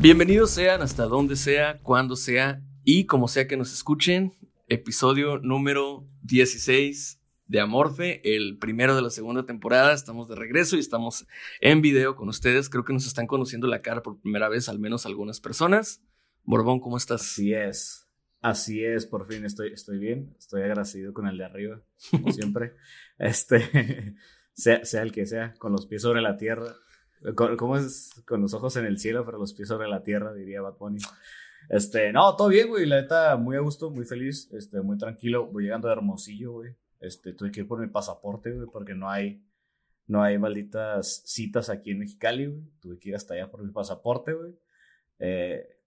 Bienvenidos sean hasta donde sea, cuando sea y como sea que nos escuchen. Episodio número 16 de Amorfe, el primero de la segunda temporada. Estamos de regreso y estamos en video con ustedes. Creo que nos están conociendo la cara por primera vez, al menos algunas personas. Borbón, ¿cómo estás? Así es. Así es, por fin estoy, estoy bien. Estoy agradecido con el de arriba, como siempre. Este, sea, sea el que sea, con los pies sobre la tierra. Con- ¿Cómo es? Con los ojos en el cielo, pero los pies sobre la tierra, diría Bad Bunny. Este, no, todo bien, güey. La neta, muy a gusto, muy feliz, este, muy tranquilo. Voy llegando de Hermosillo, güey. Este, tuve que ir por mi pasaporte, güey, porque no hay, no hay malditas citas aquí en Mexicali, güey. Tuve que ir hasta allá por mi pasaporte, güey. Eh,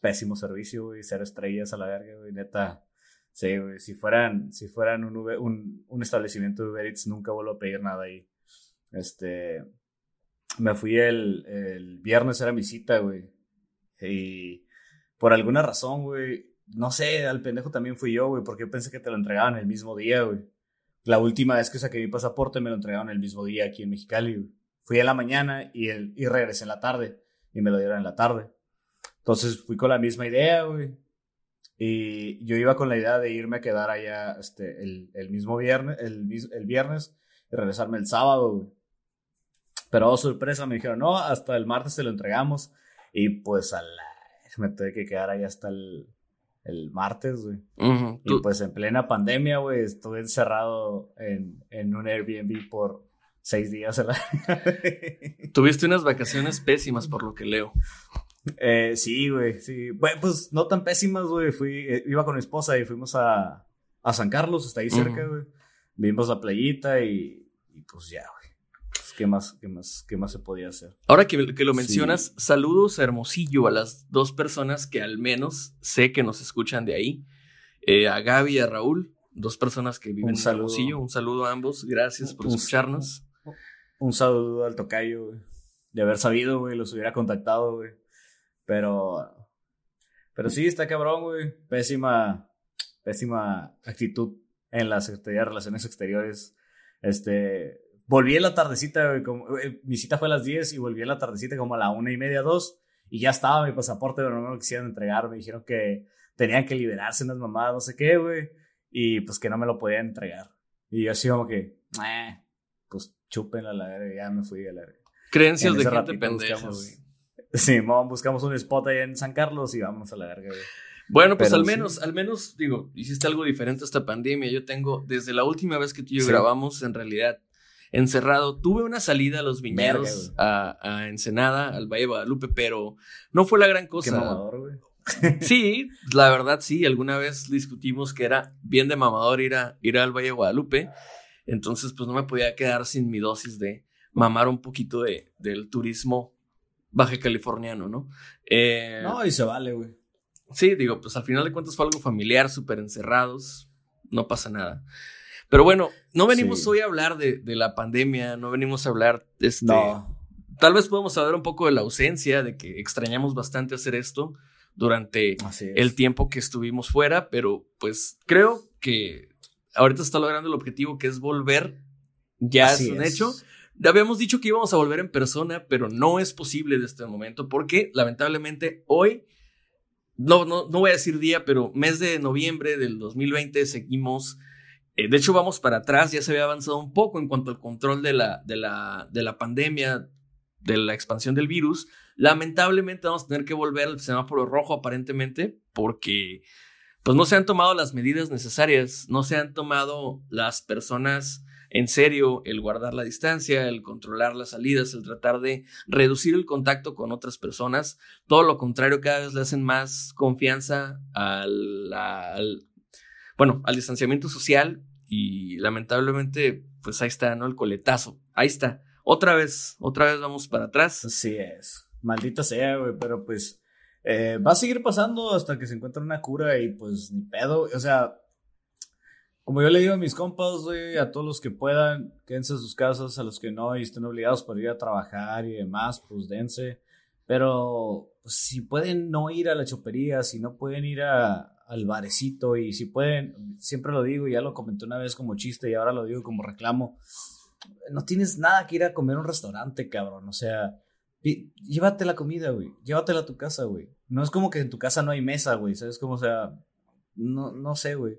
pésimo servicio, güey. Cero estrellas a la verga, güey. Neta. Sí, güey. Si fueran, si fueran un, un, un establecimiento de Uber Eats, nunca vuelvo a pedir nada ahí. Este. Me fui el, el viernes, era mi cita, güey. Y por alguna razón, güey. No sé, al pendejo también fui yo, güey, porque yo pensé que te lo entregaban el mismo día, güey. La última vez que saqué mi pasaporte me lo entregaron el mismo día aquí en Mexicali, güey. Fui en la mañana y, el, y regresé en la tarde. Y me lo dieron en la tarde. Entonces fui con la misma idea, güey. Y yo iba con la idea de irme a quedar allá este, el, el mismo viernes, el, el viernes y regresarme el sábado, güey. Pero oh, sorpresa, me dijeron, no, hasta el martes te lo entregamos. Y pues a la... me tuve que quedar ahí hasta el, el martes, güey. Ujú, Y tú- pues en plena pandemia, güey, estuve encerrado en, en un Airbnb por seis días. la- Tuviste unas vacaciones pésimas por lo que leo. Eh, sí, güey, sí. Bueno, pues no tan pésimas, güey. Fui, eh, iba con mi esposa y fuimos a, a San Carlos, está ahí cerca, güey. Vimos la playita y, y pues ya, güey. Pues, ¿Qué más, qué más, qué más se podía hacer? Ahora que, que lo Sí. mencionas, saludos a Hermosillo, a las dos personas que al menos sé que nos escuchan de ahí. Eh, a Gaby y a Raúl, dos personas que viven Un en saludo. Hermosillo. Un saludo a ambos. Gracias por Un- escucharnos. Un saludo al tocayo, güey. De haber sabido, güey, los hubiera contactado, güey. Pero. Pero sí, está cabrón, güey. Pésima. Pésima actitud en la Secretaría de Relaciones Exteriores. Este. Volví en la tardecita, güey. Como, eh, mi cita fue a las 10 y volví en la tardecita como a la una y media, dos. Y ya estaba mi pasaporte, pero no me lo quisieron entregar. Me dijeron que tenían que liberarse unas mamadas, no sé qué, güey. Y pues que no me lo podían entregar. Y yo así como que. "Eh, pues chúpenla la verga, ya me fui a la verga. Creencias En de gente pendeja, güey. Sí, mo, buscamos un spot ahí en San Carlos y vamos a la verga, güey. Bueno, pues Pero al sí. menos, al menos, digo, hiciste algo diferente a esta pandemia. Yo tengo, desde la última vez que tú y yo Sí. grabamos, en realidad, encerrado, tuve una salida a los viñedos, Verga, a, a Ensenada, al Valle de Guadalupe, pero no fue la gran Qué cosa. mamador, güey. Sí, la verdad sí, alguna vez discutimos que era bien de mamador ir, a, ir al Valle de Guadalupe, entonces pues no me podía quedar sin mi dosis de mamar un poquito de, del turismo baja californiano, ¿no? Eh, No, y se vale, güey. Sí, digo, pues al final de cuentas fue algo familiar, súper encerrados, no pasa nada. Pero bueno, no venimos Sí. hoy a hablar de, de la pandemia, no venimos a hablar, este, No. tal vez podemos hablar un poco de la ausencia, de que extrañamos bastante hacer esto durante es. el tiempo que estuvimos fuera, pero pues creo que ahorita está logrando el objetivo que es volver, ya Así es un es. hecho. Habíamos dicho que íbamos a volver en persona, pero no es posible de este momento porque lamentablemente hoy, no, no, no voy a decir día, pero mes de noviembre del 2020 seguimos, eh, de hecho vamos para atrás, ya se había avanzado un poco en cuanto al control de la, de la, de la pandemia, de la expansión del virus. Lamentablemente vamos a tener que volver al semáforo rojo aparentemente porque pues no se han tomado las medidas necesarias, no se han tomado las personas en serio el guardar la distancia, el controlar las salidas, el tratar de reducir el contacto con otras personas. Todo lo contrario, cada vez le hacen más confianza al, al- bueno, al distanciamiento social y lamentablemente, pues ahí está, ¿no? El coletazo. Ahí está. Otra vez, otra vez vamos para atrás. Así es. Maldita sea, güey, pero pues eh, va a seguir pasando hasta que se encuentre una cura y pues ni pedo. O sea, como yo le digo a mis compas, güey, a todos los que puedan, quédense en sus casas, a los que no y estén obligados por ir a trabajar y demás, pues dense. Pero pues, si pueden no ir a la chopería, si no pueden ir al barecito y si pueden, siempre lo digo, ya lo comenté una vez como chiste y ahora lo digo como reclamo, no tienes nada que ir a comer a un restaurante, cabrón. O sea, llévate la comida, güey. Llévatela a tu casa, güey. No es como que en tu casa no hay mesa, güey. ¿Sabes cómo? O sea, no, no sé, güey.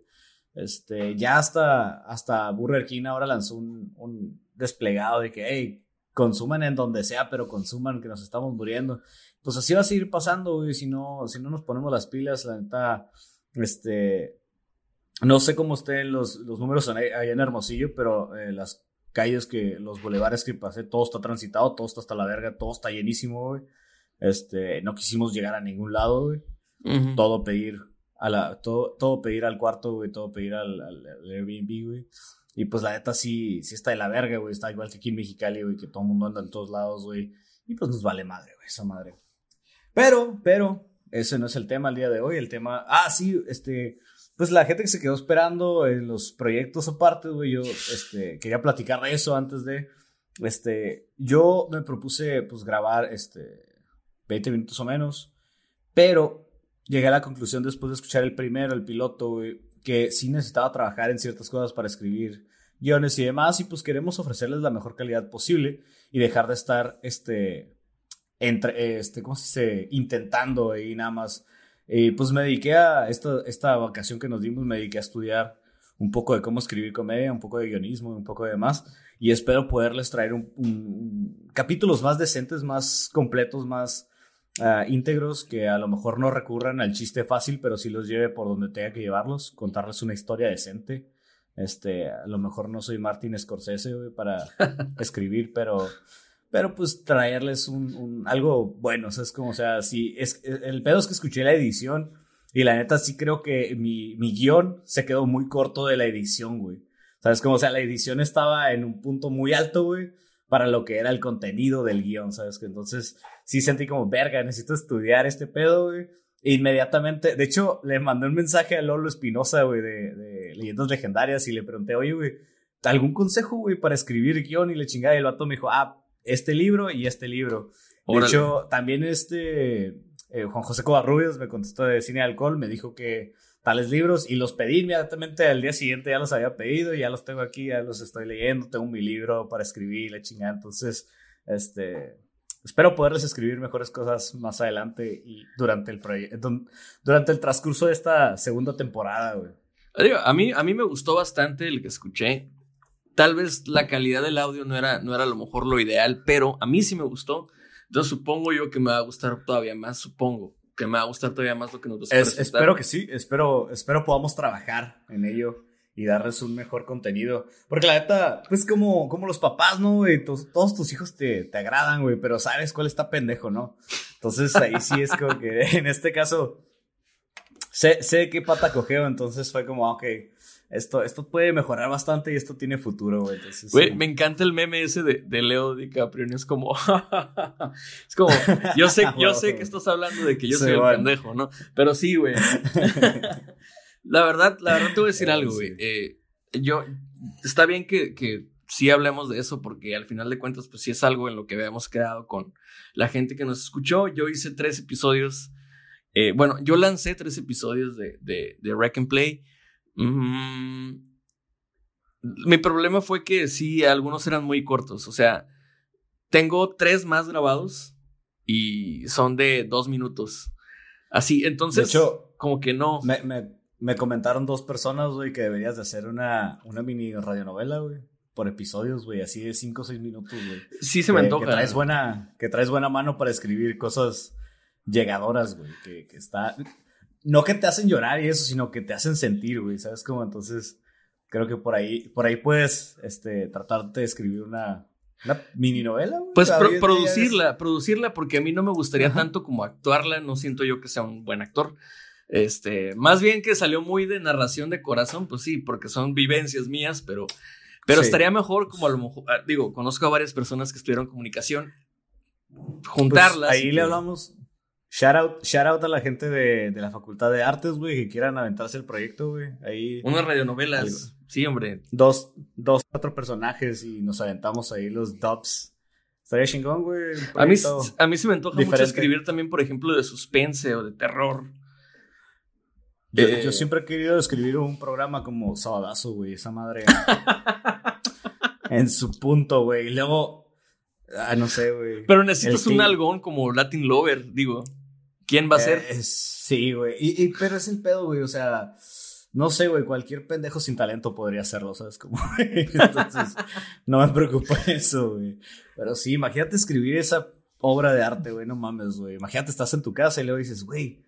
Este, ya hasta, hasta Burger King ahora lanzó un, un desplegado de que, hey, consuman en donde sea, pero consuman que nos estamos muriendo. Pues así va a seguir pasando, güey, si no, si no nos ponemos las pilas, la neta, este, no sé cómo estén los, los números allá en Hermosillo, pero eh, las calles que, los bulevares que pasé, todo está transitado, todo está hasta la verga, todo está llenísimo, güey. Este, no quisimos llegar a ningún lado, güey todo pedir a la todo, todo pedir al cuarto, güey, todo pedir al, al- al Airbnb, güey. Y pues la neta sí, sí está de la verga, güey. Está igual que aquí en Mexicali, güey, que todo el mundo anda en todos lados, güey. Y pues nos vale madre, güey, esa madre. Pero, pero, ese no es el tema el día de hoy. El tema, ah, sí, este, pues la gente que se quedó esperando en los proyectos aparte, güey, yo, este, quería platicar de eso antes de, este, yo me propuse, pues, grabar, este, 20 minutos o menos, pero llegué a la conclusión después de escuchar el primero, el piloto, güey, que sí necesitaba trabajar en ciertas cosas para escribir guiones y demás, y pues queremos ofrecerles la mejor calidad posible y dejar de estar, este, entre, este, ¿cómo se dice? Intentando y nada más. Y pues me dediqué a esta, esta vacación que nos dimos, me dediqué a estudiar un poco de cómo escribir comedia, un poco de guionismo, un poco de demás, y espero poderles traer capítulos más decentes, más completos, más ah, íntegros, que a lo mejor no recurran al chiste fácil, pero sí los lleve por donde tenga que llevarlos, contarles una historia decente. Este, a lo mejor no soy Martin Scorsese, güey, para escribir, pero, pero pues traerles un, un- algo bueno, o sea, es como, o sea, sí, es, el pedo es que escuché la edición y la neta sí creo que mi, mi guion se quedó muy corto de la edición, güey. ¿Sabes? Como, o sea, la edición estaba en un punto muy alto, güey, para lo que era el contenido del guion, ¿sabes? Que entonces sí sentí como, verga, necesito estudiar este pedo, güey. E inmediatamente, de hecho, le mandé un mensaje a Lolo Espinosa, güey, de, de Leyendas Legendarias y le pregunté, oye, güey, ¿algún consejo, güey, para escribir guion? Y le chingada, y el vato me dijo, ah, este libro y este libro. De Órale. hecho, también este eh, Juan José Covarrubias me contestó de cine y alcohol, me dijo que tales libros y los pedí inmediatamente al día siguiente, ya los había pedido ya los tengo aquí, ya los estoy leyendo, tengo mi libro para escribir, la chingada. Entonces, este, espero poderles escribir mejores cosas más adelante y durante el proyecto, durante el transcurso de esta segunda temporada, güey. A mí, a mí me gustó bastante el que escuché. Tal vez la calidad del audio no era, no era a lo mejor lo ideal, pero a mí sí me gustó. Entonces supongo yo que me va a gustar todavía más, supongo que me va a gustar todavía más lo que nos vas a Es- presentar. espero que sí, espero, espero podamos trabajar en ello y darles un mejor contenido. Porque la neta, pues como, como los papás, ¿no, güey? Todos tus hijos te, te agradan, güey, pero sabes cuál está pendejo, ¿no? Entonces ahí sí es como que en este caso sé, sé qué pata cogeo, entonces fue como, ah, ok, esto, esto puede mejorar bastante y esto tiene futuro, güey. Entonces, Güey, sí. me encanta el meme ese de, de Leo DiCaprio. Es como. es como. Yo sé, yo sé que estás hablando de que yo Sí, soy el bueno. pendejo, ¿no? Pero sí, güey. la verdad, la verdad te voy a decir Eh, algo, sí. güey. Eh, yo. Está bien que, que sí hablemos de eso, porque al final de cuentas, pues sí es algo en lo que habíamos creado con la gente que nos escuchó. Yo hice tres episodios. eh, bueno, yo lancé tres episodios de, de, de Wreck and Play. Mm, mi problema fue que sí, algunos eran muy cortos. O sea, tengo tres más grabados y son de dos minutos. Así, entonces, De hecho, como que no. Me, me, me comentaron dos personas, güey, que deberías de hacer una, una mini radionovela, güey. Por episodios, güey, así de cinco o seis minutos, güey. Sí se me Que- antoja. Que traes, buena, que traes buena mano para escribir cosas llegadoras, güey. Que, que está. No que te hacen llorar y eso, sino que te hacen sentir, güey. ¿Sabes cómo? Entonces, creo que por ahí, por ahí puedes este, tratar de escribir una, una mini novela, güey. Pues pro- producirla, producirla, porque a mí no me gustaría tanto como actuarla, no siento yo que sea un buen actor. Este, más bien que salió muy de narración de corazón, pues sí, porque son vivencias mías, pero, pero Sí. estaría mejor como a lo mejor, ah, digo, conozco a varias personas que estudiaron comunicación, Pues, juntarlas. ahí y le hablamos. Shout out, shout out a la gente de, de la Facultad de Artes, güey, que quieran aventarse el proyecto, güey. Ahí Unas radionovelas, Algo. sí, hombre. dos, dos, cuatro personajes y nos aventamos ahí los dubs. Estaría chingón, güey. A mí, a mí se me antoja mucho escribir también, por ejemplo, de suspense o de terror. Yo, Eh, yo siempre he querido escribir un programa como Sabadazo, güey. Esa madre. en su punto, güey. Y luego. Ah, no sé, güey. Pero necesitas un algón como Latin Lover, digo. ¿Quién va a ser? Eh, sí, güey. Y, pero es el pedo, güey. O sea, no sé, güey. Cualquier pendejo sin talento podría hacerlo, ¿sabes? Como, Entonces, no me preocupa eso, güey. Pero sí, imagínate escribir esa obra de arte, güey. No mames, güey. Imagínate, estás en tu casa y luego dices, güey.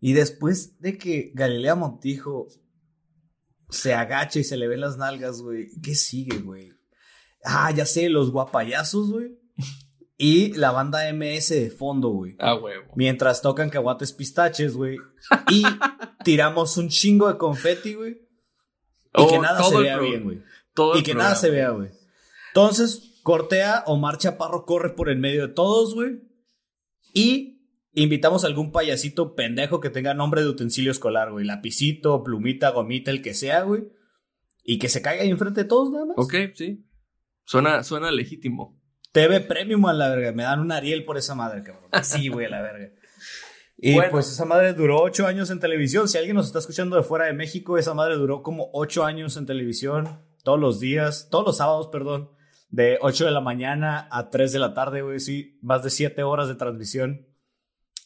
Y después de que Galilea Montijo se agacha y se le ven las nalgas, güey. ¿Qué sigue, güey? Ah, ya sé, los guapayazos, güey. Y la banda MS de fondo, güey. Ah, huevo. Mientras tocan caguates pistaches, güey. Y tiramos un chingo de confeti, güey. Y Oh, que nada todo se vea bien, güey. todo Y que nada se vea, güey. Entonces, cortea Omar Chaparro corre por el medio de todos, güey. Y invitamos a algún payasito pendejo que tenga nombre de utensilio escolar, güey. Lapicito, plumita, gomita, el que sea, güey. Y que se caiga ahí enfrente de todos, nada más. Ok, sí. Suena, suena legítimo. TV Premium a la verga. Me dan un Ariel por esa madre, cabrón. Sí, güey, a la verga. Y Bueno. pues esa madre duró ocho años en televisión. Si alguien nos está escuchando de fuera de México, esa madre duró como ocho años en televisión. Todos los días, todos los sábados, perdón. De 8 de la mañana a 3 de la tarde, güey. Sí, más de siete horas de transmisión.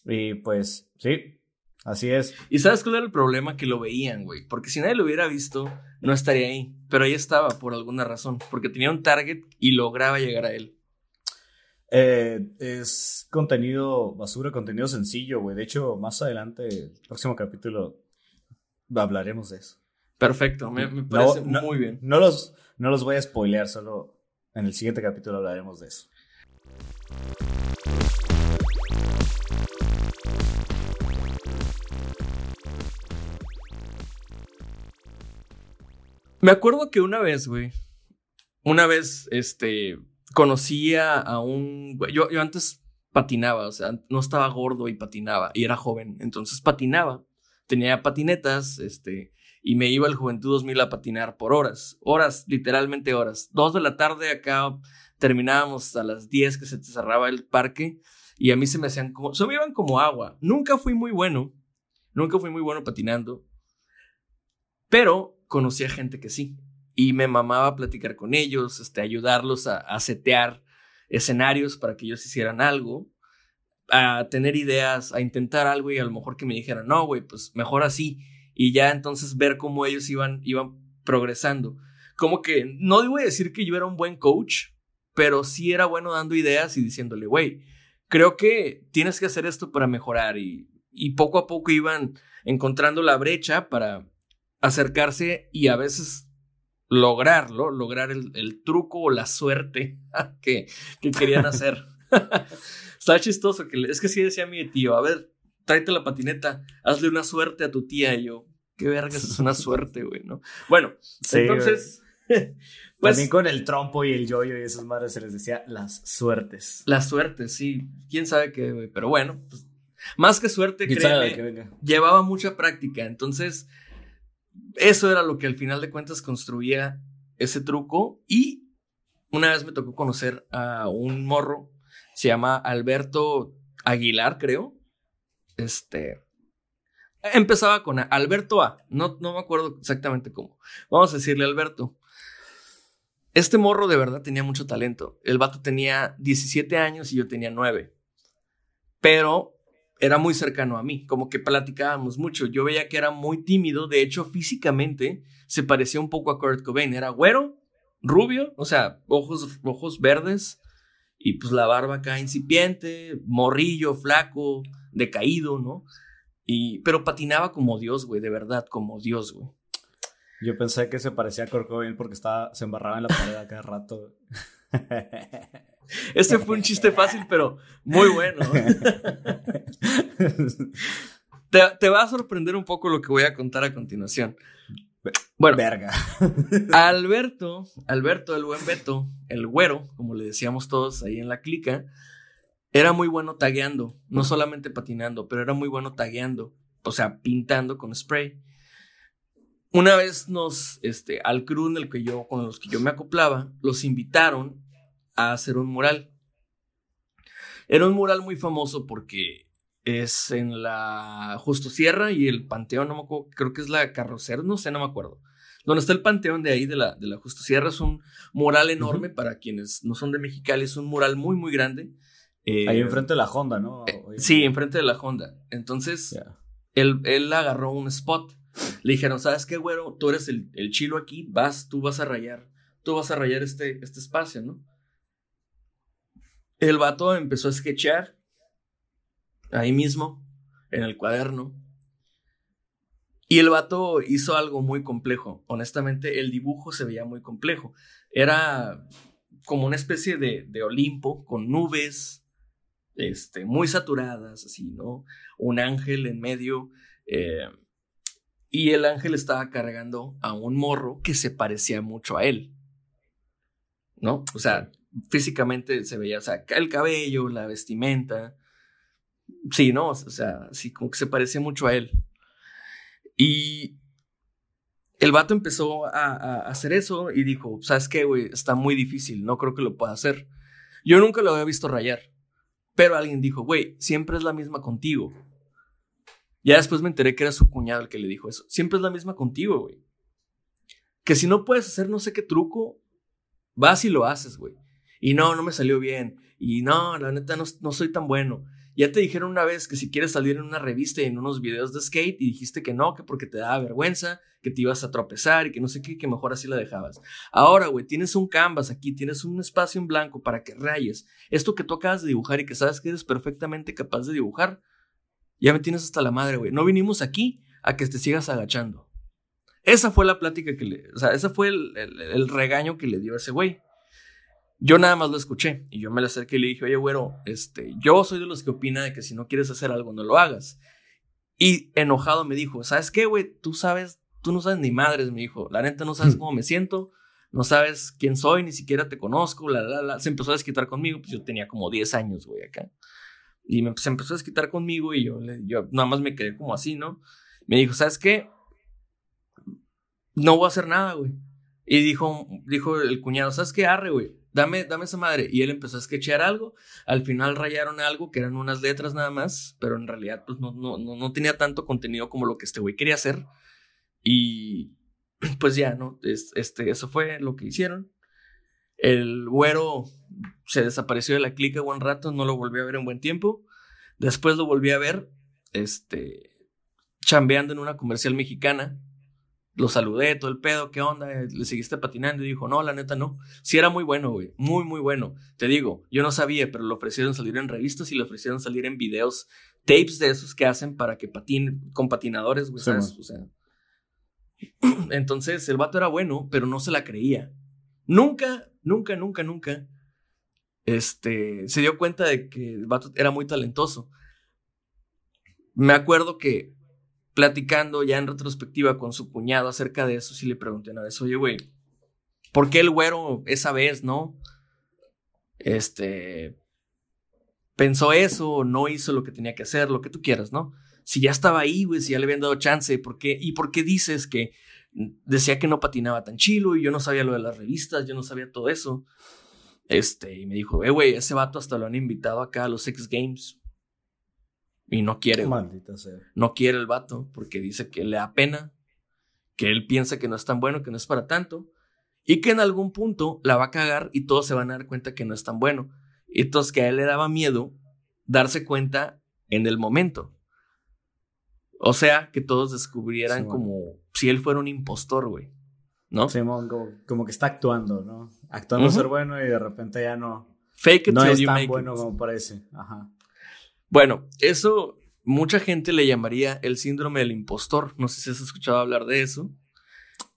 Y pues, sí, así es. ¿Y sabes cuál era el problema? Que lo veían, güey. Porque si nadie lo hubiera visto, no estaría ahí. Pero ahí estaba por alguna razón. Porque tenía un target y lograba llegar a él. Eh, es contenido basura, contenido sencillo, güey. De hecho, más adelante, el próximo capítulo, hablaremos de eso. Perfecto, me, me No, parece no- muy bien. No los, no los voy a spoilear, solo en el siguiente capítulo hablaremos de eso. Me acuerdo que una vez, güey. Una vez, este. Conocía a un. Yo, yo antes patinaba, o sea, no estaba gordo y patinaba. Y era joven. Entonces patinaba. Tenía patinetas, este. Y me iba al Juventud 2000 a patinar por horas. Horas, literalmente horas. Dos de la tarde acá terminábamos a las 10 que se cerraba el parque. Y a mí se me hacían como. Se me iban como agua. Nunca fui muy bueno. Nunca fui muy bueno patinando. Pero conocí a gente que sí. Y me mamaba platicar con ellos, este, ayudarlos a, a setear escenarios para que ellos hicieran algo, a tener ideas, a intentar algo y a lo mejor que me dijeran, no, güey, pues mejor así. Y ya entonces ver cómo ellos iban, iban progresando. Como que no a decir que yo era un buen coach, pero sí era bueno dando ideas y diciéndole, güey, creo que tienes que hacer esto para mejorar. Y, y poco a poco iban encontrando la brecha para acercarse y a veces lograrlo, lograr el, el truco o la suerte que, que querían hacer. Estaba chistoso, que le- es que sí decía mi tío, a ver, tráete la patineta, hazle una suerte a tu tía y yo, qué vergas, es una suerte, güey, ¿no? Bueno, Sí, entonces, pues También con el trompo y el yoyo y esas madres se les decía las suertes. la suerte, sí, quién sabe qué, güey, pero bueno, pues, más que suerte, ¿Quién sabe créeme, que venga? llevaba mucha práctica, entonces eso era lo que al final de cuentas construía ese truco y una vez me tocó conocer a un morro, se llama Alberto Aguilar, creo. Este empezaba con Alberto A, no, no me acuerdo exactamente cómo. Vamos a decirle Alberto. Este morro de verdad tenía mucho talento. El vato tenía 17 años y yo tenía 9. Pero era muy cercano a mí, como que platicábamos mucho. Yo veía que era muy tímido, de hecho físicamente se parecía un poco a Kurt Cobain, era güero, rubio, o sea, ojos, ojos verdes y pues la barba acá incipiente, morrillo, flaco, decaído, ¿no? Y, pero patinaba como Dios, güey, de verdad, como Dios, güey. Yo pensé que se parecía a Kurt Cobain porque estaba, se embarraba en la pared a cada rato. Este fue un chiste fácil, pero muy bueno. Te, te va a sorprender un poco lo que voy a contar a continuación. Bueno, Verga. Alberto, Alberto, el buen Beto, el güero, como le decíamos todos ahí en la clica, era muy bueno tagueando, no solamente patinando, pero era muy bueno tagueando, o sea, pintando con spray. Una vez nos, este, al crew en el que yo, con los que yo me acoplaba, los invitaron a hacer un mural. Era un mural muy famoso porque es en la Justo Sierra y el Panteón, no me acuerdo, creo que es la Carrocer, no sé, no me acuerdo. Donde está el Panteón de ahí, de la, de la Justo Sierra, es un mural enorme para quienes no son de Mexicali, es un mural muy, muy grande. Eh, Ahí enfrente de la Honda, ¿no? eh, sí, enfrente de la Honda. Entonces, él, él agarró un spot. Le dijeron, ¿sabes qué, güero? Tú eres el, el chilo aquí, vas, tú vas a rayar, tú vas a rayar este, este espacio, ¿no? El vato empezó a sketchear ahí mismo, en el cuaderno. Y el vato hizo algo muy complejo. Honestamente, el dibujo se veía muy complejo. Era como una especie de, de Olimpo con nubes este, muy saturadas, así, ¿no? Un ángel en medio. eh, y el ángel estaba cargando a un morro que se parecía mucho a él. ¿No? O sea, físicamente se veía, o sea, el cabello, la vestimenta. Sí, ¿no? O sea, sí, como que se parecía mucho a él. Y el vato empezó a, a hacer eso y dijo, ¿sabes qué, güey? Está muy difícil, no creo que lo pueda hacer. Yo nunca lo había visto rayar, pero alguien dijo, güey, siempre es la misma contigo. Ya después me enteré que era su cuñado el que le dijo eso. Siempre es la misma contigo, güey. Que si no puedes hacer no sé qué truco, vas y lo haces, güey. Y no, no me salió bien. Y no, la neta no, no soy tan bueno. Ya te dijeron una vez que si quieres salir en una revista y en unos videos de skate y dijiste que no, que porque te daba vergüenza, que te ibas a tropezar y que no sé qué, que mejor así la dejabas. Ahora, güey, tienes un canvas aquí, tienes un espacio en blanco para que rayes. Esto que tú acabas de dibujar y que sabes que eres perfectamente capaz de dibujar, ya me tienes hasta la madre, güey. No vinimos aquí a que te sigas agachando. Esa fue la plática que le, o sea, ese fue el, el, el regaño que le dio a ese güey. Yo nada más lo escuché y yo me le acerqué y le dije, oye, güero, este, yo soy de los que opina de que si no quieres hacer algo, no lo hagas. Y enojado me dijo, ¿sabes qué, güey? Tú sabes, tú no sabes ni madres, me dijo. La neta no sabes cómo me siento, no sabes quién soy, ni siquiera te conozco, la, la, la. Se empezó a desquitar conmigo, pues yo tenía como 10 años, güey, acá. Y me, se empezó a desquitar conmigo y yo, yo nada más me quedé como así, ¿no? Me dijo, ¿sabes qué? No voy a hacer nada, güey. Y dijo, dijo el cuñado, ¿sabes qué? Arre, güey. Dame, dame esa madre. Y él empezó a sketchear algo. Al final rayaron algo que eran unas letras nada más. Pero en realidad, pues no, no, no, no tenía tanto contenido como lo que este güey quería hacer. Y pues ya, ¿no? Es- Este, eso fue lo que hicieron. El güero se desapareció de la clica buen rato, no lo volví a ver en buen tiempo. Después lo volví a ver, este, chambeando en una comercial mexicana. Lo saludé, todo el pedo, ¿qué onda? ¿Le seguiste patinando? Y dijo, no, la neta no. Sí era muy bueno, güey, muy, muy bueno. Te digo, yo no sabía, pero le ofrecieron salir en revistas y le ofrecieron salir en videos, tapes de esos que hacen para que patine, con patinadores, güey, Sí, ¿sabes? man. O sea. Entonces, el vato era bueno, pero no se la creía. Nunca, nunca, nunca, nunca, este, se dio cuenta de que el vato era muy talentoso. Me acuerdo que platicando ya en retrospectiva con su cuñado acerca de eso, sí le pregunté una vez, oye, güey, ¿por qué el güero esa vez, no? Este, pensó eso, no hizo lo que tenía que hacer, lo que tú quieras, ¿no? Si ya estaba ahí, güey, si ya le habían dado chance, ¿por? ¿Y por qué dices que decía que no patinaba tan chilo y yo no sabía lo de las revistas, yo no sabía todo eso? Este, y me dijo, eh, güey, ese vato hasta lo han invitado acá a los X Games. Y no quiere. güey. Maldita sea. No quiere el vato porque dice que le da pena, que él piensa que no es tan bueno, que no es para tanto, y que en algún punto la va a cagar y todos se van a dar cuenta que no es tan bueno. Y entonces que a él le daba miedo darse cuenta en el momento. O sea, que todos descubrieran como si él fuera un impostor, güey. ¿No? Simón, como, como que está actuando, ¿no? Actuando Ujú. ser bueno y de repente ya no, Fake it no till es you tan make bueno it. como parece. Ajá. Bueno, eso mucha gente le llamaría el síndrome del impostor. No sé si has escuchado hablar de eso.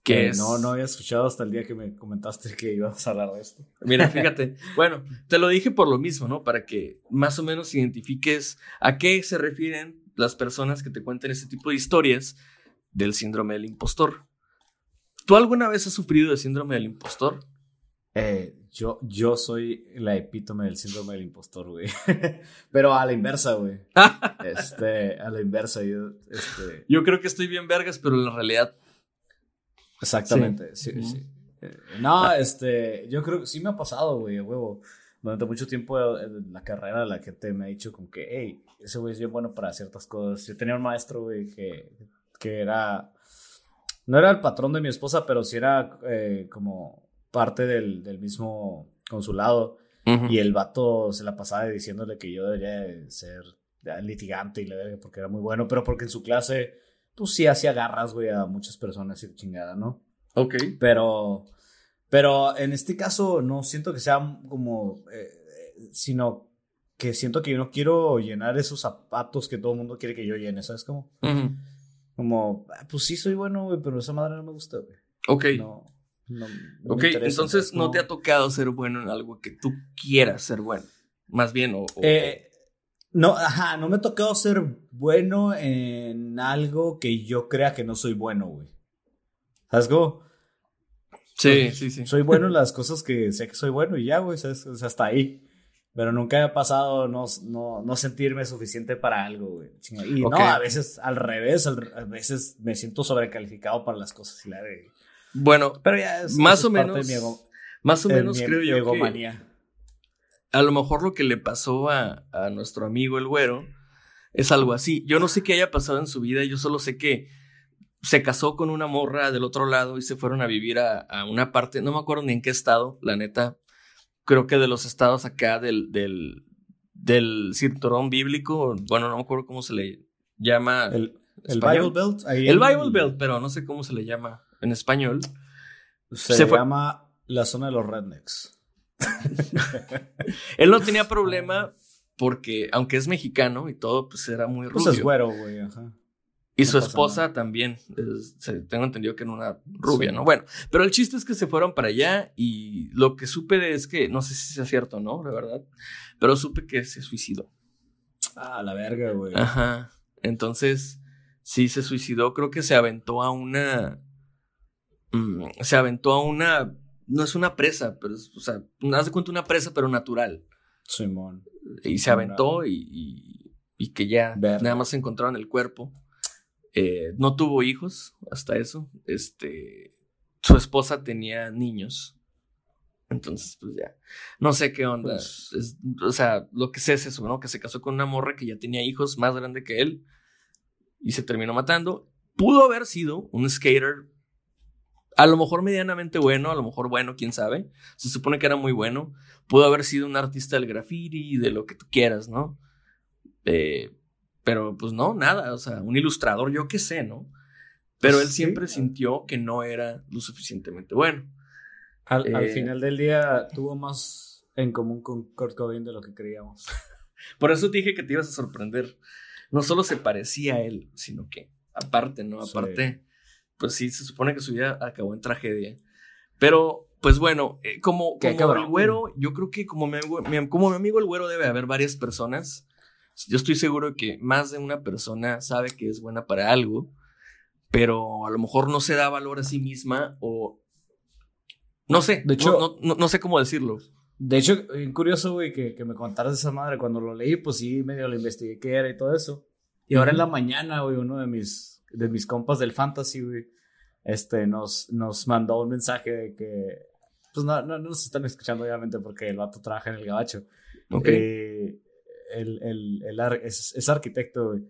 Que Eh, es... No, no había escuchado hasta el día que me comentaste que ibas a hablar de esto. Mira, fíjate. Bueno, te lo dije por lo mismo, ¿no? Para que más o menos identifiques a qué se refieren las personas que te cuentan este tipo de historias del síndrome del impostor. ¿Tú alguna vez has sufrido de síndrome del impostor? Eh, yo, yo soy la epítome del síndrome del impostor, güey. Pero a la inversa, güey. Este, a la inversa, yo, este, Yo creo que estoy bien vergas, pero en realidad exactamente, sí, sí. Eh, No, este, yo creo que sí me ha pasado, güey, huevo. Durante mucho tiempo en la carrera la gente me ha dicho como que, hey, ese güey es bien bueno para ciertas cosas. Yo tenía un maestro, güey, que, que era, no era el patrón de mi esposa, pero sí era eh, como parte del, del mismo consulado. Y el vato se la pasaba diciéndole que yo debería de ser litigante y la verga porque era muy bueno, pero porque en su clase, pues sí hacía garras, güey, a muchas personas y chingada, ¿no? Ok. Pero, pero en este caso no siento que sea como, eh, eh, sino que siento que yo no quiero llenar esos zapatos que todo el mundo quiere que yo llene, ¿sabes cómo? Ujú. Como, ah, pues sí soy bueno, güey, pero esa madre no me gusta, güey. Ok. No, no, ok, entonces ¿sabes no te ha tocado ser bueno en algo que tú quieras ser bueno. Más bien, o... o- Eh, no, ajá, no me ha tocado ser bueno en algo que yo crea que no soy bueno, güey. ¿Sabes cómo? sí, sí, sí. Soy bueno en las cosas que sé que soy bueno y ya, güey, ¿sabes? Sea, hasta ahí. Pero nunca me ha pasado no, no, no sentirme suficiente para algo, güey. Y no, a veces al revés, al- a veces me siento sobrecalificado para las cosas y la de... Bueno, Pero ya es, Más o menos, más o menos creo yo que... a lo mejor lo que le pasó a, a nuestro amigo el güero es algo así. Yo no sé qué haya pasado en su vida, yo solo sé que se casó con una morra del otro lado y se fueron a vivir a, a una parte, no me acuerdo ni en qué estado, la neta, creo que de los estados acá del, del, del cinturón bíblico, bueno, no me acuerdo cómo se le llama. El. Bible Belt. ahí El en- Bible Belt, pero no sé cómo se le llama en español. Se, llama la zona de los rednecks. Él no tenía problema porque, aunque es mexicano y todo, pues era muy rubio. Pues es güero, güey, ajá. Y No su esposa nada. también. es- tengo entendido que era una rubia, Sí. ¿no? Bueno, pero el chiste es que se fueron para allá y lo que supe es que, no sé si sea cierto o no, la verdad, pero supe que se suicidó. Ah, la verga, güey. Ajá. Entonces, sí se suicidó. Creo que se aventó a una. Mm, se aventó a una. No es una presa, pero es, o sea, haz de cuenta una presa, pero natural. Simón. Y se aventó y, y- y que ya nada más se encontraron el cuerpo. Eh, no tuvo hijos hasta eso. Este, su esposa tenía niños. Entonces, pues ya. No sé qué onda. Pues- Es- o sea, lo que sé es eso, ¿no? Que se casó con una morra que ya tenía hijos más grande que él. Y se terminó matando. Pudo haber sido un skater. A lo mejor medianamente bueno, a lo mejor bueno, quién sabe. Se supone que era muy bueno. Pudo haber sido un artista del graffiti, de lo que tú quieras, ¿no? Eh, pero pues no, nada, o sea, un ilustrador, yo qué sé, ¿no? Pero él Sí. siempre sintió que no era lo suficientemente bueno. Al, al Eh, final del día tuvo más en común con Kurt Cobain de lo que creíamos. Por eso dije que te ibas a sorprender. No solo se parecía a él, sino que aparte, ¿no? Aparte, pues sí, se supone que su vida acabó en tragedia. Pero, pues bueno, eh, como, como el güero, yo creo que como mi, como mi amigo el güero debe haber varias personas yo estoy seguro que más de una persona sabe que es buena para algo, pero a lo mejor no se da valor a sí misma o no sé, De hecho- no, no- no sé cómo decirlo. De hecho, bien curioso, güey, que, que me contaras esa madre. Cuando lo leí, pues sí, medio lo investigué qué era y todo eso. Y ahora en la mañana, güey, uno de mis, de mis compas del fantasy, güey, este, nos, nos mandó un mensaje de que, pues no, no, no nos están escuchando, obviamente, porque el vato trabaja en el gabacho. Ok. Eh, el, el, el ar- es, es arquitecto, güey.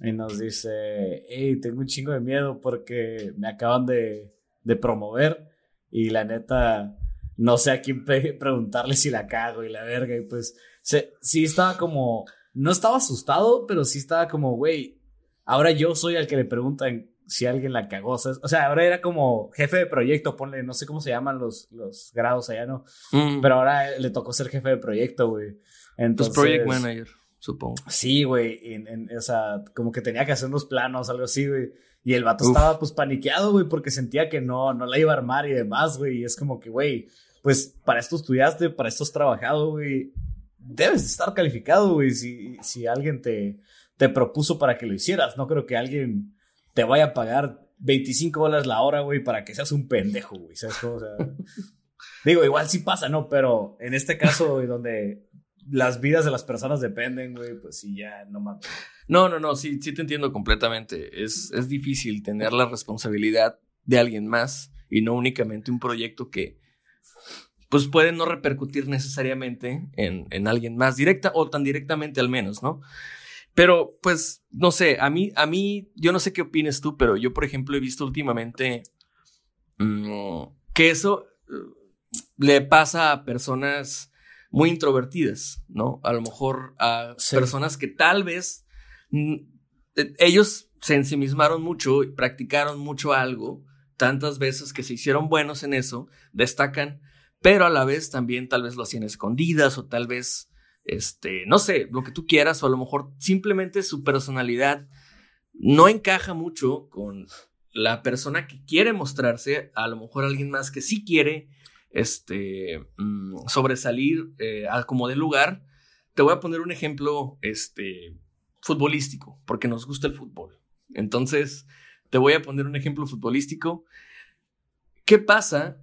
Y nos dice, hey, tengo un chingo de miedo porque me acaban de, de promover y la neta no sé a quién preguntarle si la cago y la verga. Y pues se, sí estaba como, no estaba asustado, pero sí estaba como, güey, ahora yo soy el que le preguntan si alguien la cagó. O sea, ahora era como jefe de proyecto, ponle, no sé cómo se llaman los, los grados allá, ¿no? Mm, Pero ahora le tocó ser jefe de proyecto, güey. pues Entonces, project manager, supongo. Sí, güey. en- en- o sea, como que tenía que hacer unos planos, algo así, güey. Y el vato Uf. estaba pues paniqueado, güey, porque sentía que no, no la iba a armar y demás, güey. Y es como que, güey, pues para esto estudiaste, para esto has trabajado, güey. Debes de estar calificado, güey, si, si alguien te, te propuso para que lo hicieras. No creo que alguien te vaya a pagar 25 dólares la hora, güey, para que seas un pendejo, güey. ¿Sabes cómo? O sea, digo, igual sí pasa, ¿no? Pero en este caso, donde las vidas de las personas dependen, güey, pues sí, ya no mames. No, no, no, sí, sí te entiendo completamente. Es, es difícil tener la responsabilidad de alguien más y no únicamente un proyecto que pues puede no repercutir necesariamente en, en alguien más directa o tan directamente al menos, ¿no? Pero pues no sé, a mí, a mí, yo no sé qué opines tú, pero yo por ejemplo he visto últimamente mm, que eso eh, le pasa a personas muy introvertidas, ¿no? A lo mejor a Sí. personas que tal vez mm, eh, ellos se ensimismaron mucho y practicaron mucho algo tantas veces que se hicieron buenos en eso, destacan, pero a la vez también tal vez lo hacían escondidas o tal vez, este, no sé, lo que tú quieras o a lo mejor simplemente su personalidad no encaja mucho con la persona que quiere mostrarse, a lo mejor alguien más que sí quiere este, mm, sobresalir eh, a como de lugar. Te voy a poner un ejemplo este, futbolístico, porque nos gusta el fútbol. Entonces, te voy a poner un ejemplo futbolístico. ¿Qué pasa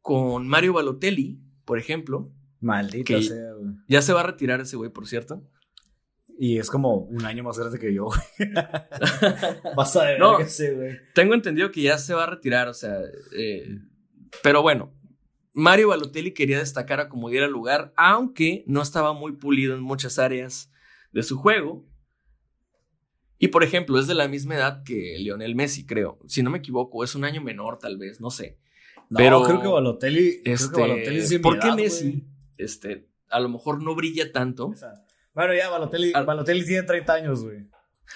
con Mario Balotelli, por ejemplo? Maldita Que- sea, güey. Ya se va a retirar ese güey, por cierto. Y es como un año más grande que yo, güey. Pasa de No. verga ese, güey. Tengo entendido que ya se va a retirar, o sea, eh, pero bueno, Mario Balotelli quería destacar a como diera lugar, aunque no estaba muy pulido en muchas áreas de su juego. Y por ejemplo, es de la misma edad que Lionel Messi, creo. Si no me equivoco, es un año menor, tal vez, no sé. No, Pero, creo que Balotelli. Este, creo que Balotelli es ¿Por qué edad, Messi? Este, a lo mejor no brilla tanto. Bueno, ya, Balotelli, Al- Balotelli tiene 30 años, güey.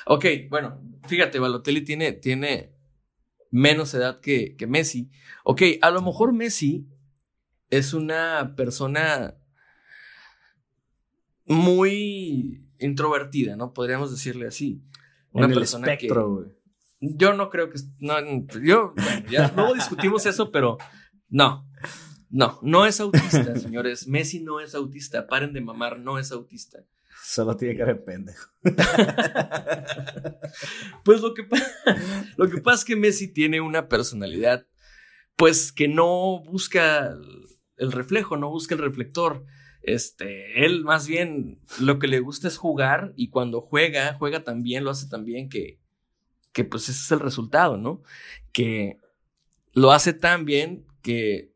Ok, bueno, fíjate, Balotelli tiene, tiene menos edad que, que Messi. Ok, a lo mejor Messi es una persona muy introvertida, ¿no? Podríamos decirle así. Una en el persona espectro, que güey. yo no creo que no, yo bueno, ya luego discutimos eso, pero no. No, no es autista, señores. Messi no es autista. Paren de mamar, no es autista. Solo tiene cara de pendejo. Pues lo que, lo que pasa es que Messi tiene una personalidad, pues que no busca el- el reflejo, no busca el reflector. Este, él más bien lo que le gusta es jugar y cuando juega, juega tan bien, lo hace tan bien que, que pues ese es el resultado, ¿no? Que lo hace tan bien que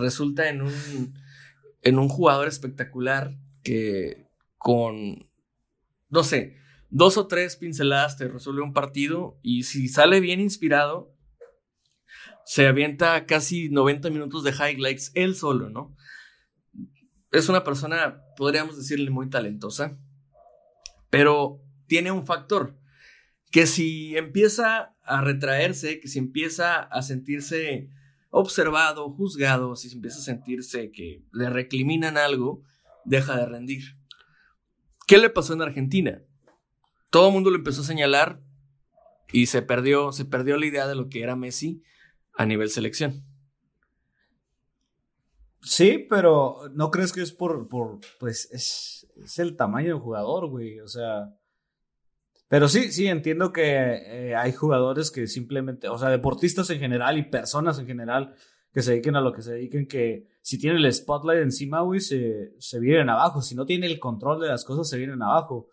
resulta en un, en un jugador espectacular que con, no sé, dos o tres pinceladas te resuelve un partido y si sale bien inspirado, se avienta casi 90 minutos de highlights él solo, ¿no? Es una persona, podríamos decirle, muy talentosa, pero tiene un factor, que si empieza a retraerse, que si empieza a sentirse observado, juzgado, si empieza a sentirse que le recriminan algo, deja de rendir. ¿Qué le pasó en Argentina? Todo el mundo lo empezó a señalar y se perdió, se perdió la idea de lo que era Messi a nivel selección. Sí, pero ¿no crees que es por, por pues, es, es el tamaño del jugador, güey? O sea, pero sí, sí, entiendo que eh, hay jugadores que simplemente, o sea, deportistas en general y personas en general que se dediquen a lo que se dediquen, que si tienen el spotlight encima, güey, se, se vienen abajo. Si no tienen el control de las cosas, se vienen abajo.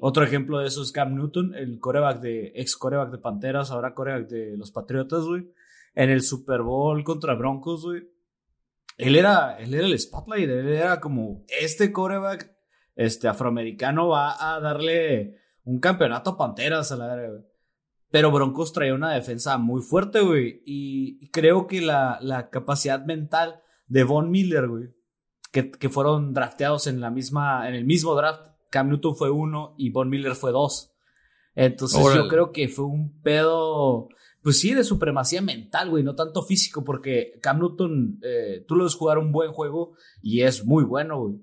Otro ejemplo de eso es Cam Newton, el coreback de, ex coreback de Panteras, ahora coreback de los Patriotas, güey. En el Super Bowl contra Broncos, güey él era, él era el spotlight, él era como, este coreback este, afroamericano va a darle un campeonato Panteras a la verga, Pero Broncos traía una defensa muy fuerte, güey. Y creo que la, la capacidad mental de Von Miller, güey, que, que, fueron drafteados en la misma, en el mismo draft. Cam Newton fue uno y Von Miller fue dos. Entonces yo creo que fue un pedo pues sí, de supremacía mental, güey, no tanto físico, porque Cam Newton, eh, tú lo ves jugar un buen juego y es muy bueno, güey.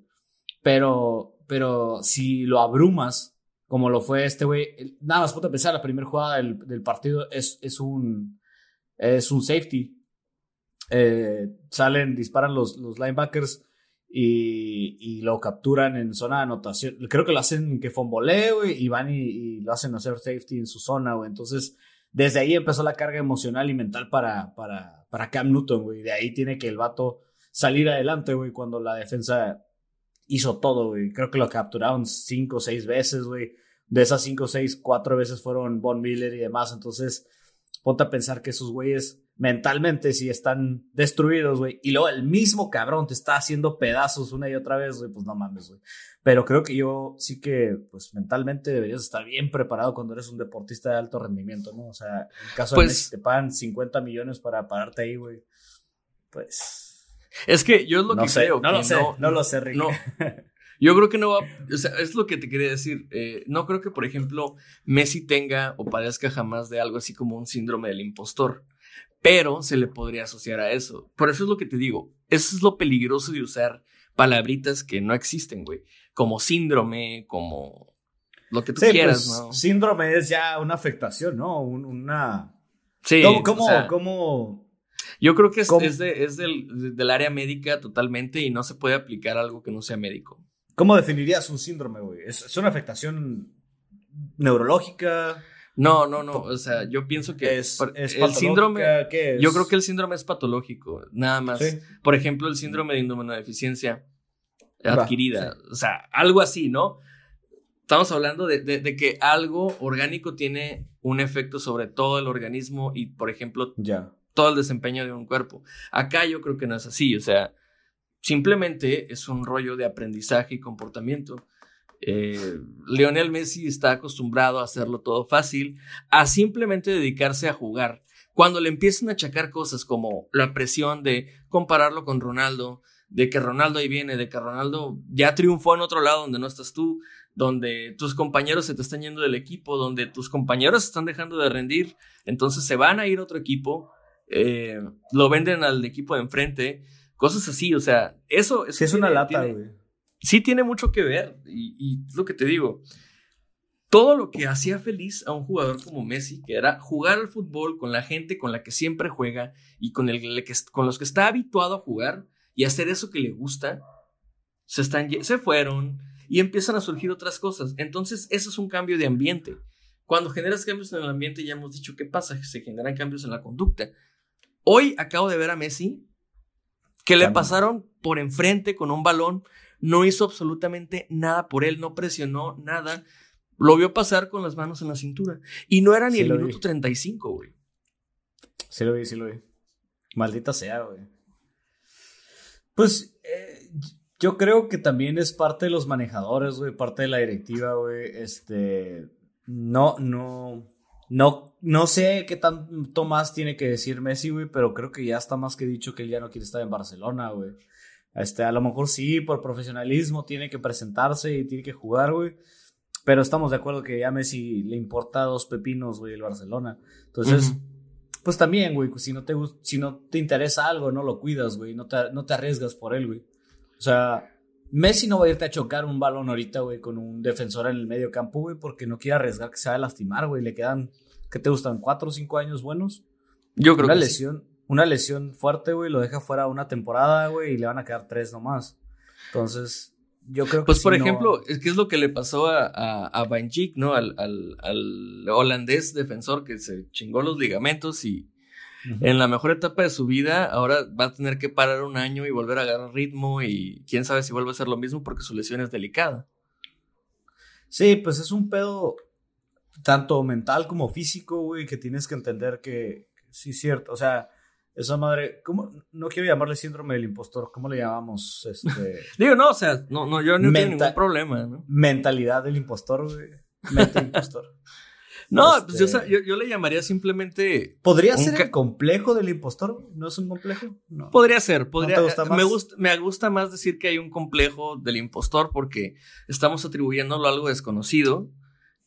Pero, pero si lo abrumas, como lo fue este güey, nada más puedo pensar, la primera jugada del, partido es, es, un, es un safety. Eh, salen, disparan los, los linebackers y, y, lo capturan en zona de anotación. Creo que lo hacen que fonboleo, güey, y van y, y, lo hacen hacer safety en su zona, güey. Entonces, desde ahí empezó la carga emocional y mental para, para, para Cam Newton, güey. De ahí tiene que el vato salir adelante, güey, cuando la defensa hizo todo, güey. Creo que lo capturaron cinco o seis veces, güey. De esas cinco o seis, cuatro veces fueron Von Miller y demás. Entonces, ponte a pensar que esos güeyes mentalmente sí están destruidos, güey. Y luego el mismo cabrón te está haciendo pedazos una y otra vez, güey. Pues no mames, güey. Pero creo que yo sí que, pues mentalmente deberías estar bien preparado cuando eres un deportista de alto rendimiento, ¿no? O sea, en caso de pues que te pagan 50 millones para pararte ahí, güey, pues... Es que yo es lo que creo. No lo sé, no, lo sé, Rick. No. Yo creo que no va, o sea, es lo que te quería decir. Eh, no creo que, por ejemplo, Messi tenga o padezca jamás de algo así como un síndrome del impostor, pero se le podría asociar a eso. Por eso es lo que te digo. Eso es lo peligroso de usar palabritas que no existen, güey como síndrome, como lo que tú quieras, pues, ¿no? Síndrome es ya una afectación, ¿no? una. Sí. ¿Cómo, cómo, Yo creo que es, es, de, es del, del, área médica totalmente y no se puede aplicar algo que no sea médico. ¿Cómo definirías un síndrome, güey? ¿Es, una afectación neurológica? No, no, no. O sea, yo pienso que es, el síndrome. Yo creo que el síndrome es patológico, nada más. Por ejemplo, el síndrome de inmunodeficiencia adquirida. O sea, algo así, ¿no? Estamos hablando de, de, que algo orgánico tiene un efecto sobre todo el organismo y, por ejemplo, ya. Todo el desempeño de un cuerpo. Acá yo creo que no es así, o sea, simplemente es un rollo de aprendizaje y comportamiento. Eh, Lionel Messi está acostumbrado a hacerlo todo fácil, a simplemente dedicarse a jugar. Cuando le empiezan a achacar cosas como la presión de compararlo con Ronaldo, de que Ronaldo ahí viene, de que Ronaldo ya triunfó en otro lado donde no estás tú, donde tus compañeros se te están yendo del equipo, donde tus compañeros están dejando de rendir, entonces se van a ir a otro equipo, eh, lo venden al equipo de enfrente, cosas así, o sea, eso, es una lata, güey. Sí tiene mucho que ver, y, y lo que te digo, todo lo que hacía feliz a un jugador como Messi, que era jugar al fútbol con la gente con la que siempre juega y con, el, con los que está habituado a jugar, y hacer eso que le gusta, se, están, se fueron y empiezan a surgir otras cosas. Entonces, eso es un cambio de ambiente. Cuando generas cambios en el ambiente, ya hemos dicho qué pasa, se generan cambios en la conducta. Hoy acabo de ver a Messi que le pasaron por enfrente con un balón, no hizo absolutamente nada por él, no presionó nada, lo vio pasar con las manos en la cintura. Y no era ni el minuto 35, güey. Sí lo vi, sí lo vi. Maldita sea, güey. Pues eh, yo creo que también es parte de los manejadores, güey, parte de la directiva, güey. Este, no, no, no, no sé qué tanto más tiene que decir Messi, güey, pero creo que ya está más que dicho que él ya no quiere estar en Barcelona, güey. Este, a lo mejor sí, por profesionalismo tiene que presentarse y tiene que jugar, güey. Pero estamos de acuerdo que ya a Messi le importa dos pepinos, güey, el Barcelona. Entonces, pues también, güey, si no te, si no te interesa algo, no lo cuidas, güey, no te, no te arriesgas por él, güey. O sea, Messi no va a irte a chocar un balón ahorita, güey, con un defensor en el medio campo, güey, porque no quiere arriesgar que se vaya a lastimar, güey. Le quedan, ¿qué te gustan? ¿Cuatro o cinco años buenos? Yo creo una que lesión, una lesión fuerte, güey, lo deja fuera una temporada, güey, y le van a quedar tres nomás. Entonces, yo creo que. Pues, si por no- ejemplo, es que es lo que le pasó a, a, a Van Dijk, ¿no? Al, al, al holandés defensor que se chingó los ligamentos y en la mejor etapa de su vida ahora va a tener que parar un año y volver a agarrar ritmo y quién sabe si vuelve a ser lo mismo porque su lesión es delicada. Sí, pues es un pedo tanto mental como físico, güey, que tienes que entender que sí es cierto. O sea, esa madre, ¿cómo? No quiero llamarle síndrome del impostor, ¿cómo le llamamos? Este, Digo, no, o sea, no, no yo no tengo ningún problema, ¿no? mentalidad del impostor, güey. Mente impostor. No, Este- pues yo, sa- yo, yo le llamaría simplemente ¿Podría ser el complejo del impostor? güey? ¿No es un complejo? No. Podría ser, podría. te gusta más? Me gusta, me gusta más decir que hay un complejo del impostor porque estamos atribuyéndolo a algo desconocido,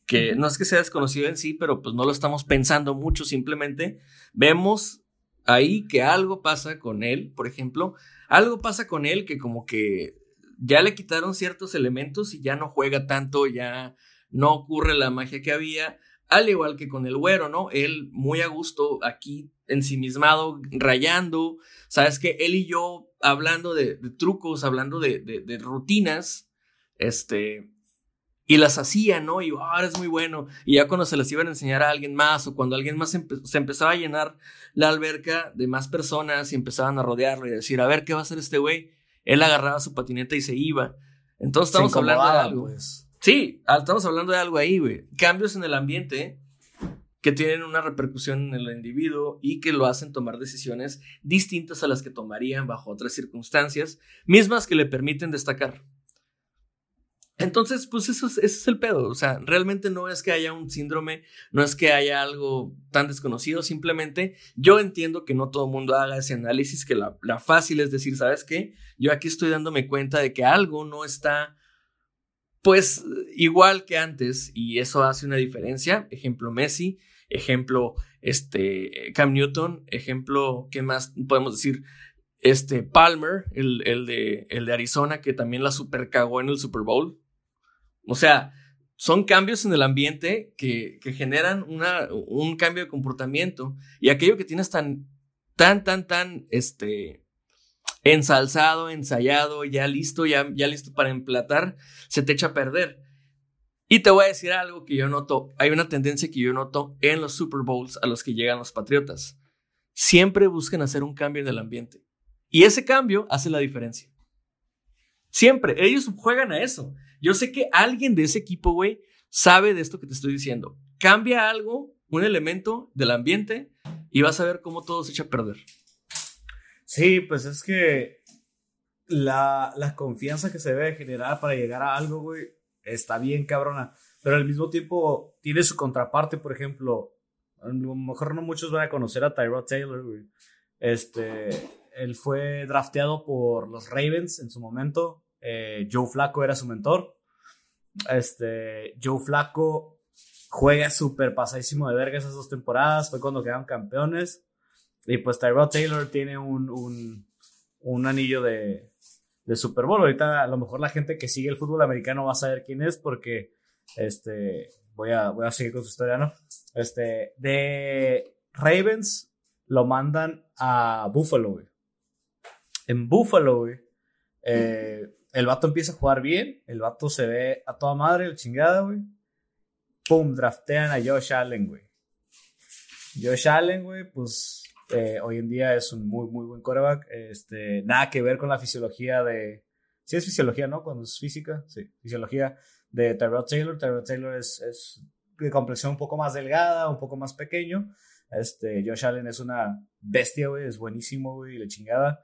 que no es que sea desconocido en sí, pero pues no lo estamos pensando mucho, simplemente vemos ahí que algo pasa con él, por ejemplo, algo pasa con él que como que ya le quitaron ciertos elementos y ya no juega tanto, ya no ocurre la magia que había, al igual que con el güero, ¿no? Él muy a gusto aquí ensimismado, rayando, sabes que él y yo hablando de, de trucos, hablando de, de- de rutinas, este, y las hacía, ¿no? Y ahora es muy bueno. Y ya cuando se las iban a enseñar a alguien más o cuando alguien más empe- se empezaba a llenar la alberca de más personas y empezaban a rodearlo y a decir, a ver, ¿qué va a hacer este güey? Él agarraba su patineta y se iba. Entonces Se estamos hablando de algo. pues. Sí, ah, estamos hablando de algo ahí, güey. Cambios en el ambiente que tienen una repercusión en el individuo y que lo hacen tomar decisiones distintas a las que tomarían bajo otras circunstancias, mismas que le permiten destacar. Entonces, pues eso es, ese es el pedo. O sea, realmente no es que haya un síndrome, no es que haya algo tan desconocido, simplemente yo entiendo que no todo el mundo haga ese análisis, que la, la fácil es decir, ¿sabes qué? Yo aquí estoy dándome cuenta de que algo no está pues igual que antes y eso hace una diferencia. Ejemplo Messi, ejemplo este Cam Newton, ejemplo, ¿qué más podemos decir? Este Palmer, el, el de, el de Arizona, que también la super cagó en el Super Bowl. O sea, son cambios en el ambiente que, que generan una, un cambio de comportamiento y aquello que tienes tan, tan, tan, tan, este, ensalzado, ensayado, ya listo, ya, ya listo para emplatar, se te echa a perder. Y te voy a decir algo que yo noto, hay una tendencia que yo noto en los Super Bowls a los que llegan los Patriotas. Siempre buscan hacer un cambio en el ambiente. Y ese cambio hace la diferencia. Siempre, ellos juegan a eso. Yo sé que alguien de ese equipo, güey, sabe de esto que te estoy diciendo. Cambia algo, un elemento del ambiente, y vas a ver cómo todo se echa a perder. Sí, pues es que la, confianza que se debe generar para llegar a algo, güey, está bien cabrona. Pero al mismo tiempo tiene su contraparte, por ejemplo. A lo mejor no muchos van a conocer a Tyrod Taylor, güey. Este, él fue drafteado por los Ravens en su momento. Eh, Joe Flacco era su mentor. Este, Joe Flacco juega súper pasadísimo de verga esas dos temporadas. Fue cuando quedaron campeones. Y pues Tyrod Taylor tiene un, un, un anillo de, de Super Bowl. Ahorita a lo mejor la gente que sigue el fútbol americano va a saber quién es porque este, voy, a, voy a seguir con su historia, ¿no? Este, de Ravens lo mandan a Buffalo, güey. En Buffalo, güey, eh, el vato empieza a jugar bien, el vato se ve a toda madre, el chingada, güey. Pum, draftean a Josh Allen, güey. Josh Allen, güey, pues eh, hoy en día es un muy, muy buen quarterback. Este, nada que ver con la fisiología de. Sí, es fisiología, ¿no? Cuando es física, sí, fisiología de Tyrod Taylor. Tyrod Taylor es, de complexión un poco más delgada, un poco más pequeño. Este, Josh Allen es una bestia, güey, es buenísimo, güey, la chingada.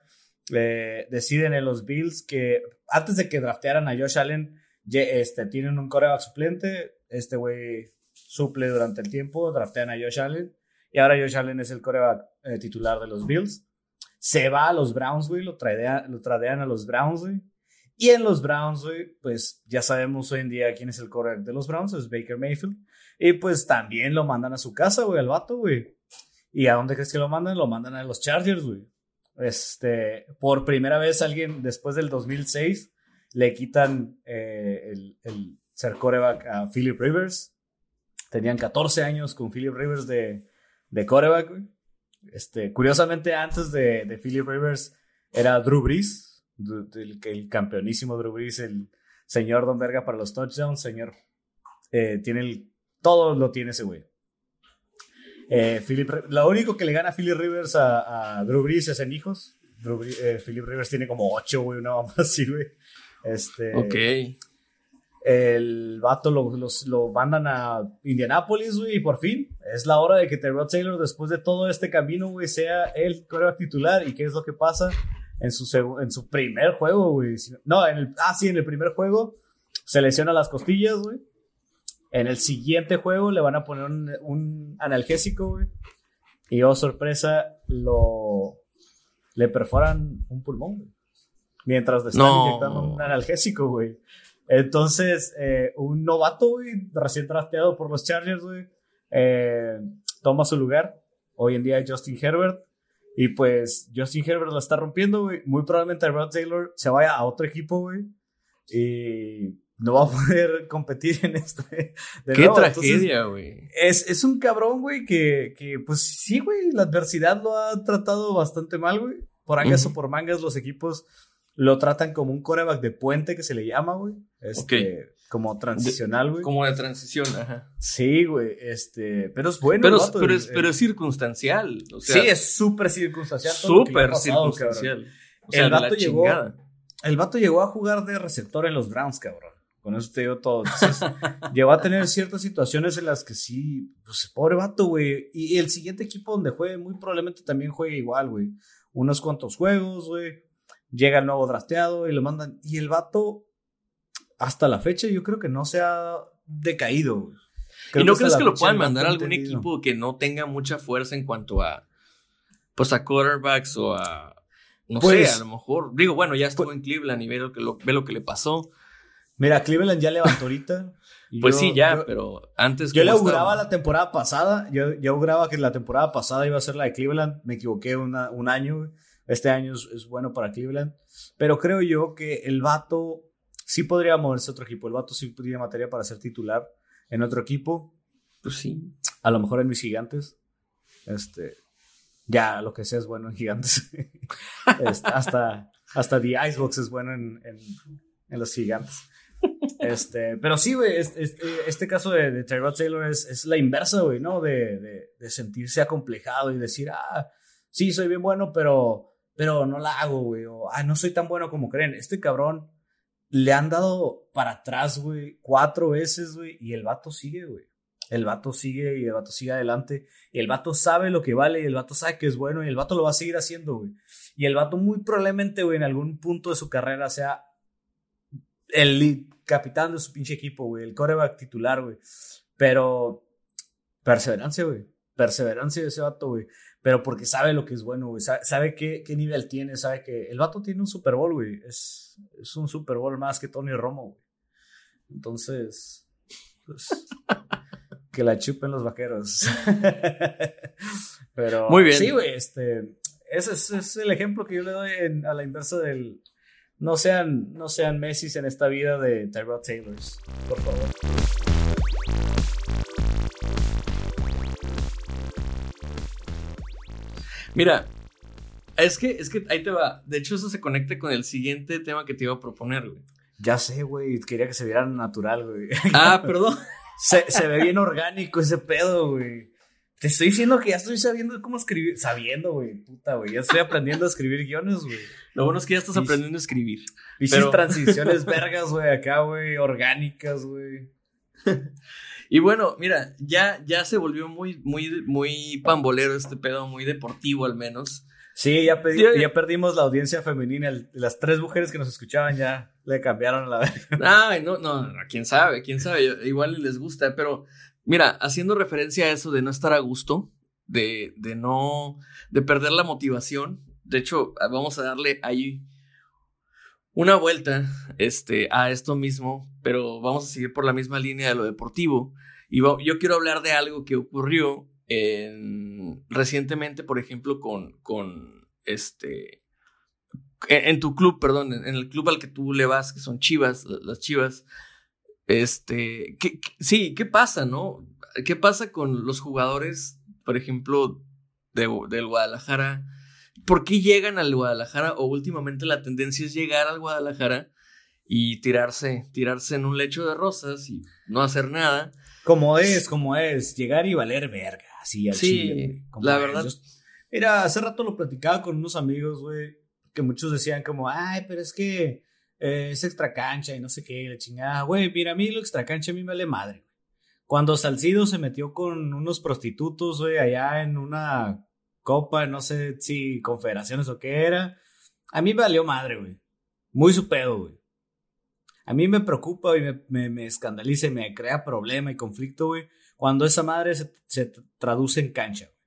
Deciden en los Bills que antes de que draftearan a Josh Allen, este, tienen un coreback suplente. Este güey suple durante el tiempo, draftean a Josh Allen. Y ahora Josh Allen es el coreback eh, titular de los Bills. Se va a los Browns, güey, lo, tradea- lo tradean a los Browns, güey. Y en los Browns, güey, pues ya sabemos hoy en día quién es el coreback de los Browns, es Baker Mayfield. Y pues también lo mandan a su casa, güey, al vato, güey. ¿Y a dónde crees que lo mandan? Lo mandan a los Chargers, güey. Este, por primera vez alguien después del 2006 le quitan eh, el, el ser coreback a Philip Rivers. Tenían 14 años con Philip Rivers de, de coreback. Este, curiosamente, antes de, de Philip Rivers era Drew Brees, el, el, campeonísimo Drew Brees, el señor Don Verga para los touchdowns, señor. Eh, tiene el, todo lo tiene ese güey. Eh, Philip, lo único que le gana a Philip Rivers a, a Drew Brees es en hijos. Drew, eh, Philip Rivers tiene como ocho, güey, una mamá así, güey. Este, ok. El vato lo, los, lo mandan a Indianapolis, güey, y por fin es la hora de que Terrell Taylor, después de todo este camino, güey, sea el coreback titular. ¿Y qué es lo que pasa? En su, en su primer juego, güey. No, en el, ah, sí, en el primer juego se lesiona las costillas, güey. En el siguiente juego le van a poner un, un analgésico, güey. Y oh, sorpresa, lo. Le perforan un pulmón, güey. Mientras le están No. inyectando un analgésico, güey. Entonces, eh, un novato, güey, recién drafteado por los Chargers, güey, eh, toma su lugar. Hoy en día es Justin Herbert. Y pues Justin Herbert la está rompiendo, güey. Muy probablemente Rod Taylor se vaya a otro equipo, güey. Y no va a poder competir en este. de Qué nuevo. Tragedia, güey. es, es un cabrón, güey, que, que, pues sí, güey, la adversidad lo ha tratado bastante mal, güey. Por angas o por mangas, los equipos lo tratan como un coreback de puente que se le llama, güey. Este, Como transicional, güey. Como de transición, ajá. Sí, güey, este, pero es bueno. Pero, vato, pero, es, pero es circunstancial. O el- sea, sí, es súper circunstancial. súper circunstancial. cabrón. O sea, El vato llegó-. El vato llegó a jugar de receptor en los Browns, cabrón. Con eso te digo todo. Entonces, llegó a tener ciertas situaciones en las que sí, pues pobre vato, güey. Y el siguiente equipo donde juegue, muy probablemente también juegue igual, güey. Unos cuantos juegos, güey. Llega el nuevo drafteado y lo mandan. Y el vato, hasta la fecha, yo creo que no se ha decaído, güey. ¿Y no crees que lo puedan mandar a algún entendido. equipo que no tenga mucha fuerza en cuanto a, pues a quarterbacks o a, no Pues- sé, a lo mejor, digo, bueno, ya estuvo en Cleveland y ve lo que, lo, ve lo que le pasó. Mira, Cleveland ya levantó ahorita. Pues yo- sí, ya, yo- pero antes... Yo le ¿cómo auguraba la temporada pasada, yo, yo auguraba que la temporada pasada iba a ser la de Cleveland, me equivoqué una- un año, este año es, es bueno para Cleveland, pero creo yo que el vato sí podría moverse a otro equipo, el vato sí tiene materia para ser titular en otro equipo, Pues sí. a lo mejor en mis gigantes, este, ya lo que sea es bueno en gigantes, Este, hasta, hasta The Icebox es bueno en, en, en los gigantes. Este, pero sí, güey, es- es- este, caso de, de Taylor es, la inversa, güey, ¿no? De, de, sentirse acomplejado y decir, ah, sí, soy bien bueno, pero, pero no la hago, güey, o, ah, no soy tan bueno como creen. Este cabrón le han dado para atrás, güey, cuatro veces, güey, y el vato sigue, güey. El vato sigue y el vato sigue adelante. Y el vato sabe lo que vale y el vato sabe que es bueno y el vato lo va a seguir haciendo, güey. Y el vato muy probablemente, güey, en algún punto de su carrera sea el lead- capitán de su pinche equipo, güey. El coreback titular, güey. Pero perseverancia, güey. Perseverancia de ese vato, güey. Pero porque sabe lo que es bueno, güey. Sabe, sabe qué, qué nivel tiene, sabe que el vato tiene un Super Bowl, güey. Es, es un Super Bowl más que Tony Romo, güey. Entonces, pues, que la chupen los vaqueros. Pero, Muy bien. Sí, güey, este, ese es, es el ejemplo que yo le doy en- a la inversa del, no sean, no sean Messi en esta vida de Tyrod Taylors, por favor. Mira, es que, es que ahí te va. De hecho, eso se conecta con el siguiente tema que te iba a proponer, güey. Ya sé, güey, quería que se viera natural, güey. Ah, perdón. Se, se ve bien orgánico ese pedo, güey. Te estoy diciendo que ya estoy sabiendo cómo escribir. Sabiendo, güey. Puta, güey. Ya estoy aprendiendo a escribir guiones, güey. Lo bueno es que ya estás aprendiendo a escribir. Pichis Pero- transiciones vergas, güey, acá, güey. Orgánicas, güey. Y bueno, mira, ya, ya se volvió muy, muy, muy pambolero este pedo, muy deportivo al menos. Sí, ya, perdimos la audiencia femenina. El- Las tres mujeres que nos escuchaban ya le cambiaron la. Ay, no, no, no, quién sabe, quién sabe, igual les gusta, pero mira, haciendo referencia a eso de no estar a gusto, de, de no, de perder la motivación, de hecho, vamos a darle ahí una vuelta este, a esto mismo, pero vamos a seguir por la misma línea de lo deportivo. Y yo quiero hablar de algo que ocurrió en- recientemente, por ejemplo, con, con este, en, en tu club, perdón, en, el club al que tú le vas, que son Chivas, la- las Chivas. Este, ¿qué, qué- sí, ¿qué pasa, no? ¿Qué pasa con los jugadores, por ejemplo, de- del Guadalajara. ¿Por qué llegan al Guadalajara? O últimamente la tendencia es llegar al Guadalajara y tirarse, tirarse en un lecho de rosas y no hacer nada. Como es, como es, llegar y valer verga, así al Sí, chile. Como la es. verdad. Yo- mira, hace rato lo platicaba con unos amigos, güey, que muchos decían como, ay, pero es que eh, es extra cancha y no sé qué, la chingada. Güey, mira, a mí lo extra cancha a mí me vale madre, güey. Cuando Salcido se metió con unos prostitutos, güey, allá en una copa, no sé si confederaciones o qué era, a mí me valió madre, güey. Muy su pedo, güey. A mí me preocupa y me, me, me escandaliza y me crea problema y conflicto, güey, cuando esa madre se, se traduce en cancha. güey.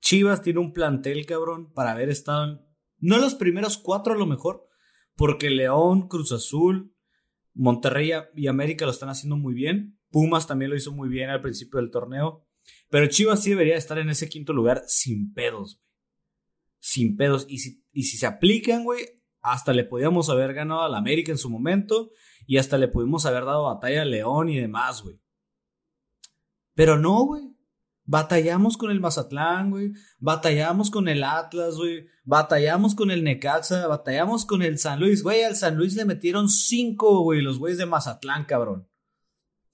Chivas tiene un plantel, cabrón, para haber estado, en- no en los primeros cuatro a lo mejor, porque León, Cruz Azul, Monterrey y América lo están haciendo muy bien. Pumas también lo hizo muy bien al principio del torneo. Pero Chivas sí debería estar en ese quinto lugar sin pedos, güey. Sin pedos. Y si, y si se aplican, güey, hasta le podíamos haber ganado al América en su momento y hasta le pudimos haber dado batalla a León y demás, güey. Pero no, güey. Batallamos con el Mazatlán, güey. Batallamos con el Atlas, güey. Batallamos con el Necaxa. Batallamos con el San Luis. Güey, al San Luis le metieron cinco, güey, los güeyes de Mazatlán, cabrón.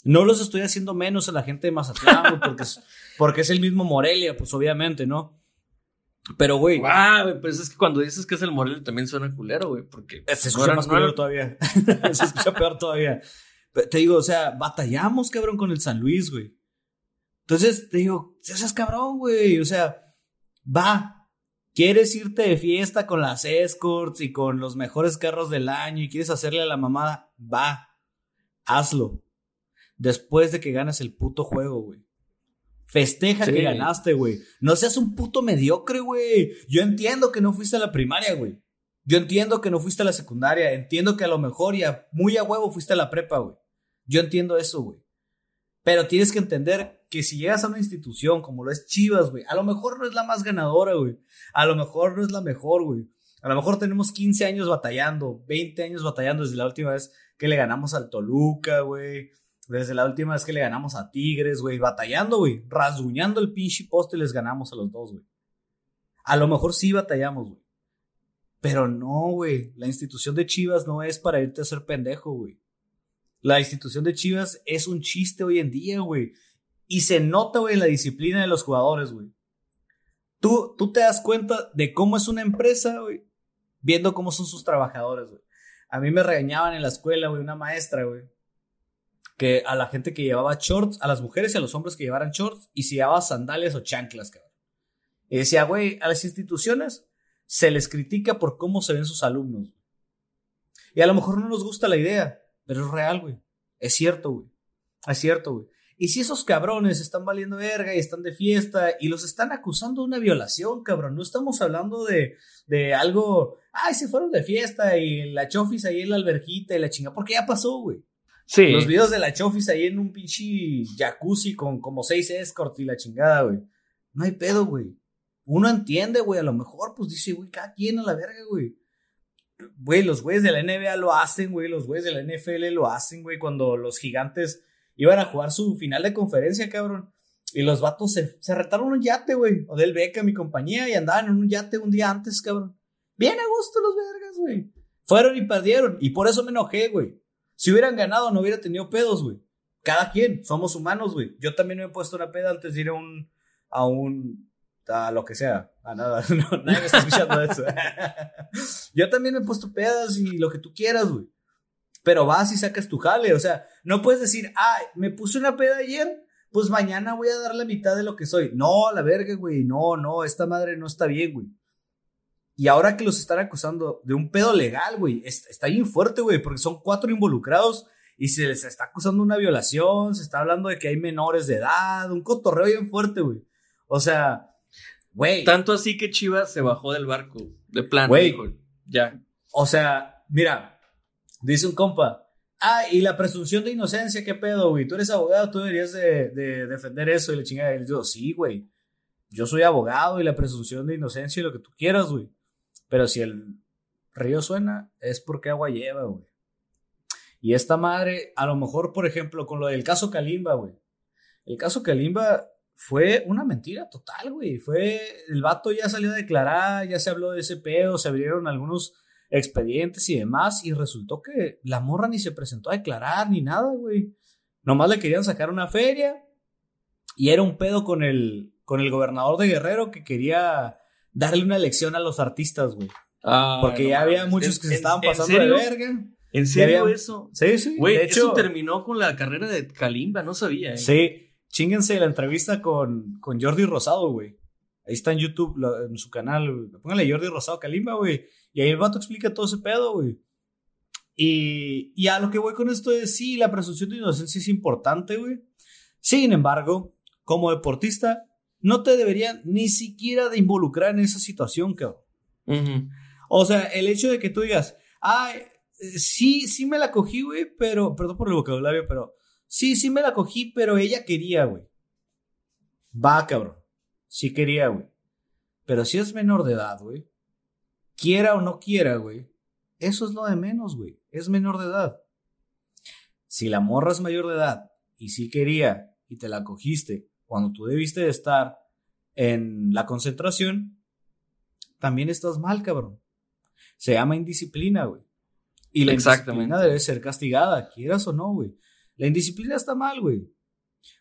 No los estoy haciendo menos a la gente de Mazatlán, güey, porque es, porque es el mismo Morelia, pues obviamente, ¿no? Pero, güey, Guau, güey, pues es que cuando dices que es el Morelia también suena culero, güey, porque se no escucha más no era- culero todavía. se escucha peor todavía. Pero te digo, o sea, batallamos, cabrón, con el San Luis, güey. Entonces, te digo, seas cabrón, güey. O sea, va. ¿Quieres irte de fiesta con las escorts y con los mejores carros del año y quieres hacerle a la mamada? Va. Hazlo. Después de que ganes el puto juego, güey. Festeja Sí. que ganaste, güey. No seas un puto mediocre, güey. Yo entiendo que no fuiste a la primaria, güey. Yo entiendo que no fuiste a la secundaria. Entiendo que a lo mejor y a- muy a huevo fuiste a la prepa, güey. Yo entiendo eso, güey. Pero tienes que entender que si llegas a una institución como lo es Chivas, güey, a lo mejor no es la más ganadora, güey. A lo mejor no es la mejor, güey. A lo mejor tenemos 15 años batallando, 20 años batallando desde la última vez que le ganamos al Toluca, güey. Desde la última vez que le ganamos a Tigres, güey. Batallando, güey. Rasguñando el pinche poste les ganamos a los dos, güey. A lo mejor sí batallamos, güey. Pero no, güey. La institución de Chivas no es para irte a hacer pendejo, güey. La institución de Chivas es un chiste hoy en día, güey. Y se nota, güey, la disciplina de los jugadores, güey. Tú, tú te das cuenta de cómo es una empresa, güey, viendo cómo son sus trabajadores, güey. A mí me regañaban en la escuela, güey, una maestra, güey, que a la gente que llevaba shorts, a las mujeres y a los hombres que llevaran shorts, y si llevaba sandalias o chanclas, cabrón. Y decía, güey, a las instituciones se les critica por cómo se ven sus alumnos. Y a lo mejor no nos gusta la idea, pero es real, güey. Es cierto, güey. Es cierto, güey. Y si esos cabrones están valiendo verga y están de fiesta y los están acusando de una violación, cabrón, no estamos hablando de, de algo, ay, se fueron de fiesta y la chofis ahí en la alberquita y la chinga, porque ya pasó, güey. Sí. Los videos de la chofis ahí en un pinche jacuzzi con como seis escorts y la chingada, güey. No hay pedo, güey. Uno entiende, güey, a lo mejor, pues dice, güey, cada quien a la verga, güey. Güey, los güeyes de la NBA lo hacen, güey, los güeyes de la NFL lo hacen, güey, cuando los gigantes iban a jugar su final de conferencia, cabrón. Y los vatos se, se retaron un yate, güey. Odell Beckham, mi compañía, y andaban en un yate un día antes, cabrón. Bien a gusto los vergas, güey. Fueron y perdieron. Y por eso me enojé, güey. Si hubieran ganado, no hubiera tenido pedos, güey. Cada quien, somos humanos, güey. Yo también me he puesto una peda antes de ir a un, a un, a lo que sea. A nada, no, nadie me está escuchando eso. Yo también me he puesto pedas y lo que tú quieras, güey. Pero vas y sacas tu jale, o sea, no puedes decir, ah, me puse una peda ayer, pues mañana voy a dar la mitad de lo que soy. No, la verga, güey, no, no, esta madre no está bien, güey. Y ahora que los están acusando de un pedo legal, güey, es- está bien fuerte, güey, porque son cuatro involucrados y se les está acusando una violación, se está hablando de que hay menores de edad, un cotorreo bien fuerte, güey. O sea, güey. Tanto así que Chivas se bajó del barco, de plano, Güey. dijo, ya. O sea, mira, dice un compa, ah, y la presunción de inocencia, ¿qué pedo, güey? Tú eres abogado, tú deberías de, de defender eso y la chingada. Y digo, sí, güey, yo soy abogado y la presunción de inocencia y lo que tú quieras, güey. Pero si el río suena, es porque agua lleva, güey. Y esta madre, a lo mejor, por ejemplo, con lo del caso Kalimba, güey. El caso Kalimba fue una mentira total, güey. Fue, el vato ya salió a declarar, ya se habló de ese pedo, se abrieron algunos expedientes y demás, y resultó que la morra ni se presentó a declarar ni nada, güey. Nomás le querían sacar una feria, y era un pedo con el, con el gobernador de Guerrero que quería darle una lección a los artistas, güey. Porque ya había muchos que se estaban pasando de verga. ¿En serio eso? Sí, sí. Güey, eso terminó con la carrera de Kalimba, no sabía. ¿eh? Sí, Chinguense la entrevista con, con Jordi Rosado, güey. Ahí está en YouTube, en su canal. Póngale Jordi Rosado Kalimba, güey. Y ahí el vato explica todo ese pedo, güey. Y, y a lo que voy con esto es, sí, la presunción de inocencia es importante, güey. Sin embargo, como deportista, no te deberían ni siquiera de involucrar en esa situación, cabrón. O sea, el hecho de que tú digas, ay, sí, sí me la cogí, güey, pero, perdón por el vocabulario, pero Sí, sí me la cogí, pero ella quería, güey. Va, cabrón. Sí quería, güey. Pero si es menor de edad, güey. Quiera o no quiera, güey. Eso es lo de menos, güey. Es menor de edad. Si la morra es mayor de edad y sí quería y te la cogiste cuando tú debiste de estar en la concentración, también estás mal, cabrón. Se llama indisciplina, güey. Y la indisciplina debe ser castigada, quieras o no, güey. La indisciplina está mal, güey.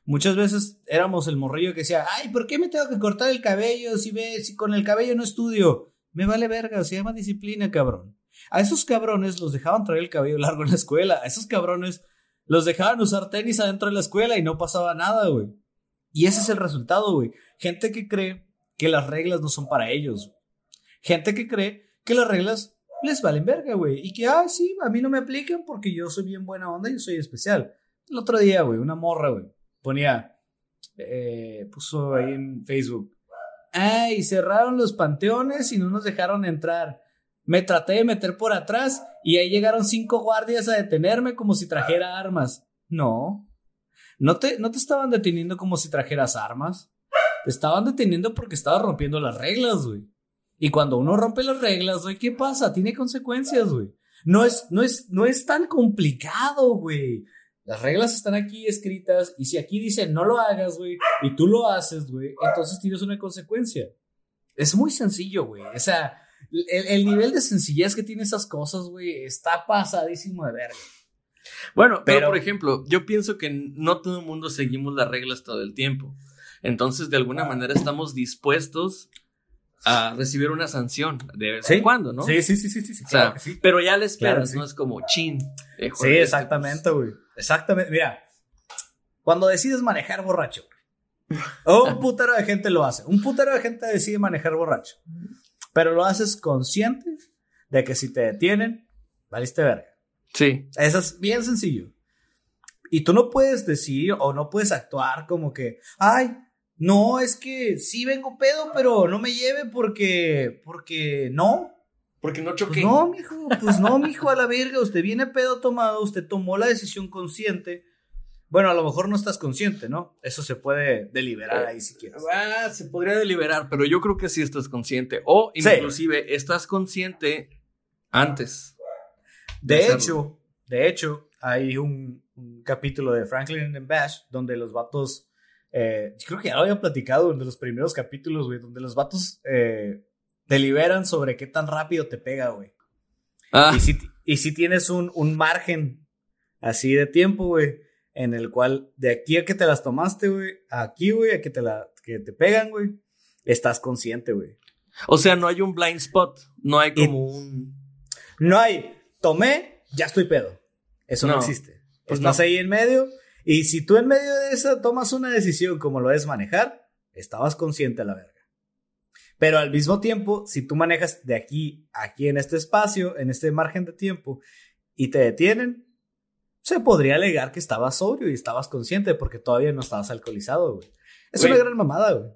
Muchas veces éramos el morrillo que decía, ay, ¿por qué me tengo que cortar el cabello si, ve, si con el cabello no estudio? Me vale verga, se llama disciplina, cabrón. A esos cabrones los dejaban traer el cabello largo en la escuela. A esos cabrones los dejaban usar tenis adentro de la escuela y no pasaba nada, güey. Y ese es el resultado, güey. Gente que cree que las reglas no son para ellos. Gente que cree que las reglas les valen verga, güey. Y que, ah, sí, a mí no me aplican porque yo soy bien buena onda y soy especial. El otro día, güey, una morra, güey, ponía, eh, puso ahí en Facebook, ay, cerraron los panteones y no nos dejaron entrar. Me traté de meter por atrás y ahí llegaron cinco guardias a detenerme como si trajera armas. No, no te, no te estaban deteniendo como si trajeras armas. Te estaban deteniendo porque estabas rompiendo las reglas, güey. Y cuando uno rompe las reglas, güey, ¿qué pasa? Tiene consecuencias, güey. No es, no es, no es tan complicado, güey. Las reglas están aquí escritas y si aquí dice no lo hagas, güey, y tú lo haces, güey, entonces tienes una consecuencia. Es muy sencillo, güey. O sea, el, nivel de sencillez que tiene esas cosas, güey, está pasadísimo de verga. Bueno, pero, por ejemplo, yo pienso que no todo el mundo seguimos las reglas todo el tiempo. Entonces, de alguna manera estamos dispuestos a recibir una sanción de vez en cuando, ¿no? Sí, sí, sí, sí, sí. Pero ya le esperas, ¿no? Es como chin. sí, exactamente, güey. Exactamente, mira, cuando decides manejar borracho, un putero de gente lo hace, un putero de gente decide manejar borracho, pero lo haces consciente de que si te detienen, valiste verga. Sí. Eso es bien sencillo. Y tú no puedes decir o no puedes actuar como que, ay, no, es que sí vengo pedo, pero no me lleve porque, porque no. Porque no choqué. Pues no, mijo, pues no, mijo, a la verga. Usted viene pedo tomado, usted tomó la decisión consciente. Bueno, a lo mejor no estás consciente, ¿no? Eso se puede deliberar ahí si quieres. Ah, se podría deliberar, pero yo creo que sí estás consciente. O inclusive estás consciente antes. De, hecho, de hecho, hay un, capítulo de Franklin and Bash donde los vatos. Eh, creo que ya lo había platicado en de los primeros capítulos, güey, donde los vatos eh, deliberan sobre qué tan rápido te pega, güey. Ah. Y, si, y si tienes un, un margen así de tiempo, güey, en el cual de aquí a que te las tomaste, güey, aquí, güey, a que te, la, que te pegan, güey, estás consciente, güey. O sea, no hay un blind spot, no hay como un... No hay, tomé, ya estoy pedo. Eso no, existe. Pues estás ahí en medio y si tú en medio de eso tomas una decisión como lo es manejar, estabas consciente a la verga. Pero al mismo tiempo, si tú manejas de aquí a aquí en este espacio, en este margen de tiempo, y te detienen, se podría alegar que estabas sobrio y estabas consciente porque todavía no estabas alcoholizado, güey. Es una gran mamada, güey.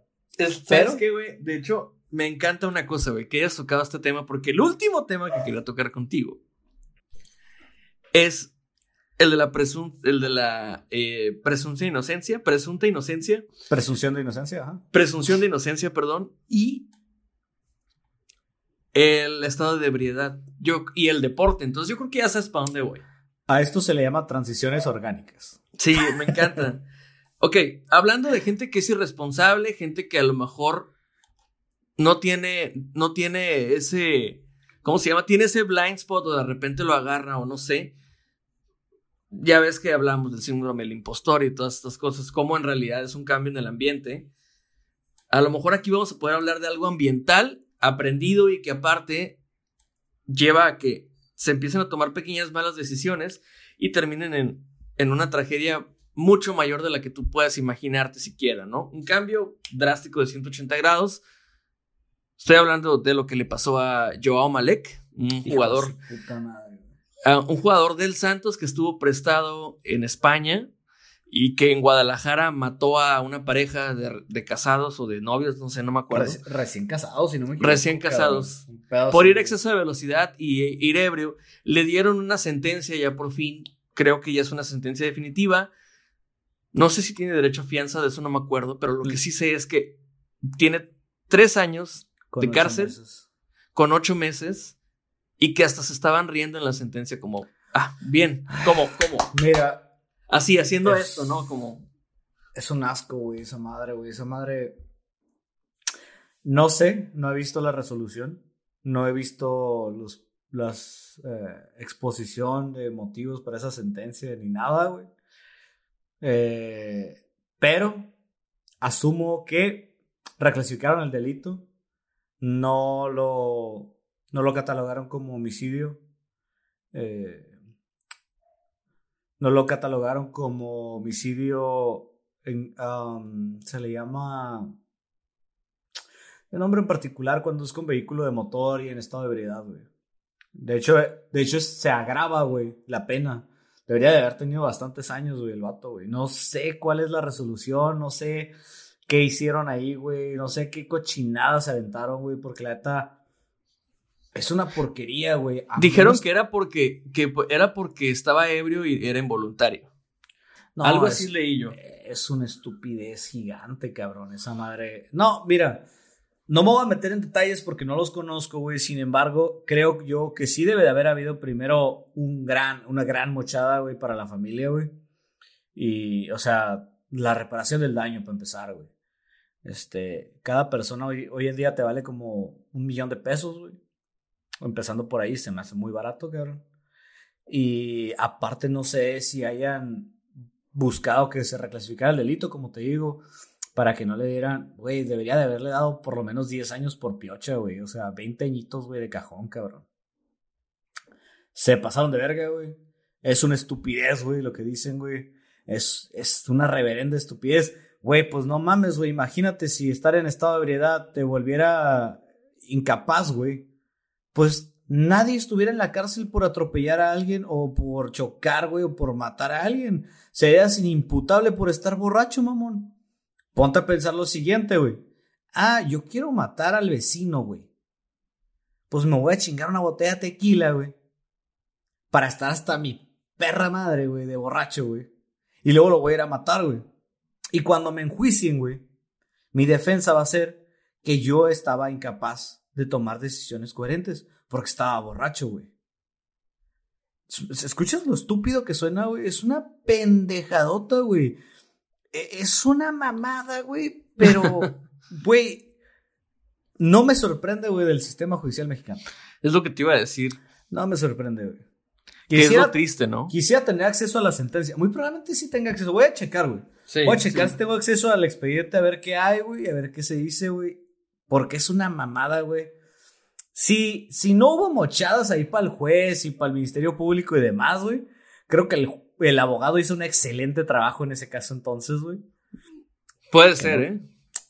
¿Sabes qué, güey? De hecho, me encanta una cosa, güey, que hayas tocado este tema porque el último tema que quería tocar contigo es el de la, presun el de la eh, presunción de inocencia, presunta inocencia. Presunción de inocencia, ajá. Presunción de inocencia, perdón. Y el estado de ebriedad. Yo, y el deporte. Entonces yo creo que ya sabes para dónde voy. A esto se le llama transiciones orgánicas. Sí, me encanta. Ok, hablando de gente que es irresponsable, gente que a lo mejor no tiene, no tiene ese, ¿cómo se llama? Tiene ese blind spot o de repente lo agarra o no sé. Ya ves que hablamos del síndrome del impostor y todas estas cosas, cómo en realidad es un cambio en el ambiente. A lo mejor aquí vamos a poder hablar de algo ambiental, aprendido y que aparte lleva a que se empiecen a tomar pequeñas malas decisiones y terminen en, en una tragedia mucho mayor de la que tú puedas imaginarte siquiera, ¿no? Un cambio drástico de 180 grados. Estoy hablando de lo que le pasó a Joao Malek, un jugador, a un jugador del Santos que estuvo prestado en España y que en Guadalajara mató a una pareja de, de casados o de novios, no sé, no me acuerdo. Reci- recién casados, si no me equivoco. Recién casados. Por ir a exceso de velocidad y e- ir ebrio, le dieron una sentencia ya por fin. Creo que ya es una sentencia definitiva. No sé si tiene derecho a fianza, de eso no me acuerdo, pero lo que sí sé es que tiene tres años con de cárcel. meses. con ocho meses y que hasta se estaban riendo en la sentencia como, ah, bien, ¿cómo, cómo? Mira, Así, haciendo Es- esto, ¿no? Como, es un asco, güey, esa madre, güey. Esa madre. No sé, no he visto la resolución. No he visto los, las eh, exposición de motivos para esa sentencia ni nada, güey. Eh, pero asumo que reclasificaron el delito. No lo, no lo catalogaron como homicidio. Eh, no lo catalogaron como homicidio. en- se le llama. El nombre en particular cuando es con vehículo de motor y en estado de ebriedad, güey. De hecho, de hecho se agrava, güey, la pena. Debería de haber tenido bastantes años, güey, el vato, güey. No sé cuál es la resolución, no sé qué hicieron ahí, güey. No sé qué cochinadas se aventaron, güey, porque la neta es una porquería, güey. Dijeron menos- que era porque, que era porque estaba ebrio y era involuntario. No, Algo es- así leí yo. Es una estupidez gigante, cabrón, esa madre. No, mira, no me voy a meter en detalles porque no los conozco, güey. Sin embargo, creo yo que sí debe de haber habido primero un gran, una gran mochada, güey, para la familia, güey. Y, o sea, la reparación del daño, para empezar, güey. Este, cada persona hoy, hoy en día te vale como un millón de pesos, güey. Empezando por ahí, se me hace muy barato, cabrón. Y aparte, no sé si hayan buscado que se reclasificara el delito, como te digo, para que no le dieran, güey, debería de haberle dado por lo menos 10 años por piocha, güey, o sea, 20 añitos, güey, de cajón, cabrón. Se pasaron de verga, güey. Es una estupidez, güey, lo que dicen, güey. Es, es una reverenda estupidez. Güey, pues no mames, güey, imagínate si estar en estado de ebriedad te volviera incapaz, güey. Pues nadie estuviera en la cárcel por atropellar a alguien o por chocar, güey, o por matar a alguien. Serías inimputable por estar borracho, mamón. Ponte a pensar lo siguiente, güey. Ah, yo quiero matar al vecino, güey. Pues me voy a chingar una botella de tequila, güey. Para estar hasta mi perra madre, güey, de borracho, güey. Y luego lo voy a ir a matar, güey. Y cuando me enjuicien, güey, mi defensa va a ser que yo estaba incapaz de tomar decisiones coherentes porque estaba borracho, güey. ¿Escuchas lo estúpido que suena, güey? Es una pendejadota, güey. E- Es una mamada, güey. Pero, güey, no me sorprende, güey, del sistema judicial mexicano. Es lo que te iba a decir. No me sorprende, güey. Que es lo triste, ¿no? Quisiera tener acceso a la sentencia. Muy probablemente sí tenga acceso. Voy a checar, güey. Sí, Voy a checar sí. si tengo acceso al expediente a ver qué hay, güey, a ver qué se dice, güey. Porque es una mamada, güey. Si, si no hubo mochadas ahí para el juez y para el Ministerio Público y demás, güey, creo que el, el abogado hizo un excelente trabajo en ese caso entonces, güey. Puede ser, ¿eh?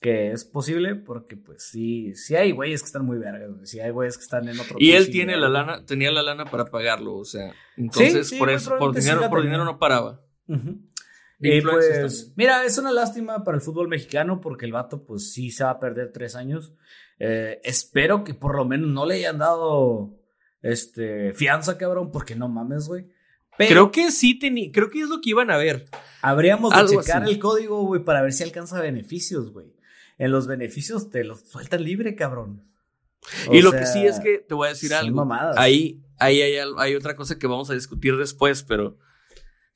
Que es posible porque, pues, sí, sí hay güeyes que están muy vergas, güey. Sí hay güeyes que están en otro Y él tiene la lana, tenía la lana para pagarlo, o sea, entonces sí, por eso, por sí dinero, por tenía. dinero no paraba. De Y influencias pues, mira, es una lástima para el fútbol mexicano porque el vato, pues sí se va a perder tres años. Eh, espero que por lo menos no le hayan dado este fianza, cabrón, porque no mames, güey. Pero Creo que sí creo que es lo que iban a ver. habríamos de checar así. el código, güey, para ver si alcanza beneficios, güey. En los beneficios te los sueltan libre, cabrón. O y lo que sí es que te voy a decir algo. mamadas. Ahí, ahí hay, hay otra cosa que vamos a discutir después, pero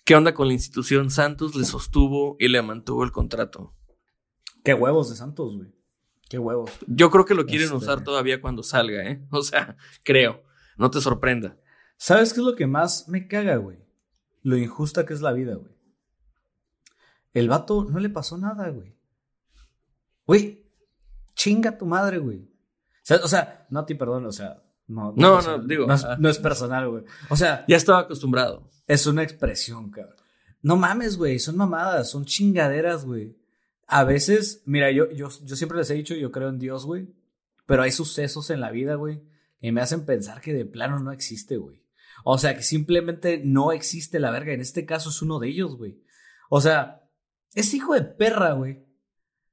¿Qué onda con la institución Santos? Le sostuvo y le mantuvo el contrato. Qué huevos de Santos, güey. Qué huevos. Yo creo que lo quieren Este- usar todavía cuando salga, ¿eh? O sea, creo. No te sorprenda. ¿Sabes qué es lo que más me caga, güey? Lo injusta que es la vida, güey. El vato no le pasó nada, güey. Güey, chinga tu madre, güey. O sea, o sea, no a ti, perdón, o sea, no. No, digo, No es, ah. no es personal, güey. O sea, Ya estaba acostumbrado. es una expresión, cabrón. No mames, güey, son mamadas, son chingaderas, güey. A veces, mira, yo, yo, yo siempre les he dicho, yo creo en Dios, güey. Pero hay sucesos en la vida, güey, que me hacen pensar que de plano no existe, güey. O sea, que simplemente no existe la verga. En este caso es uno de ellos, güey. O sea, es hijo de perra, güey.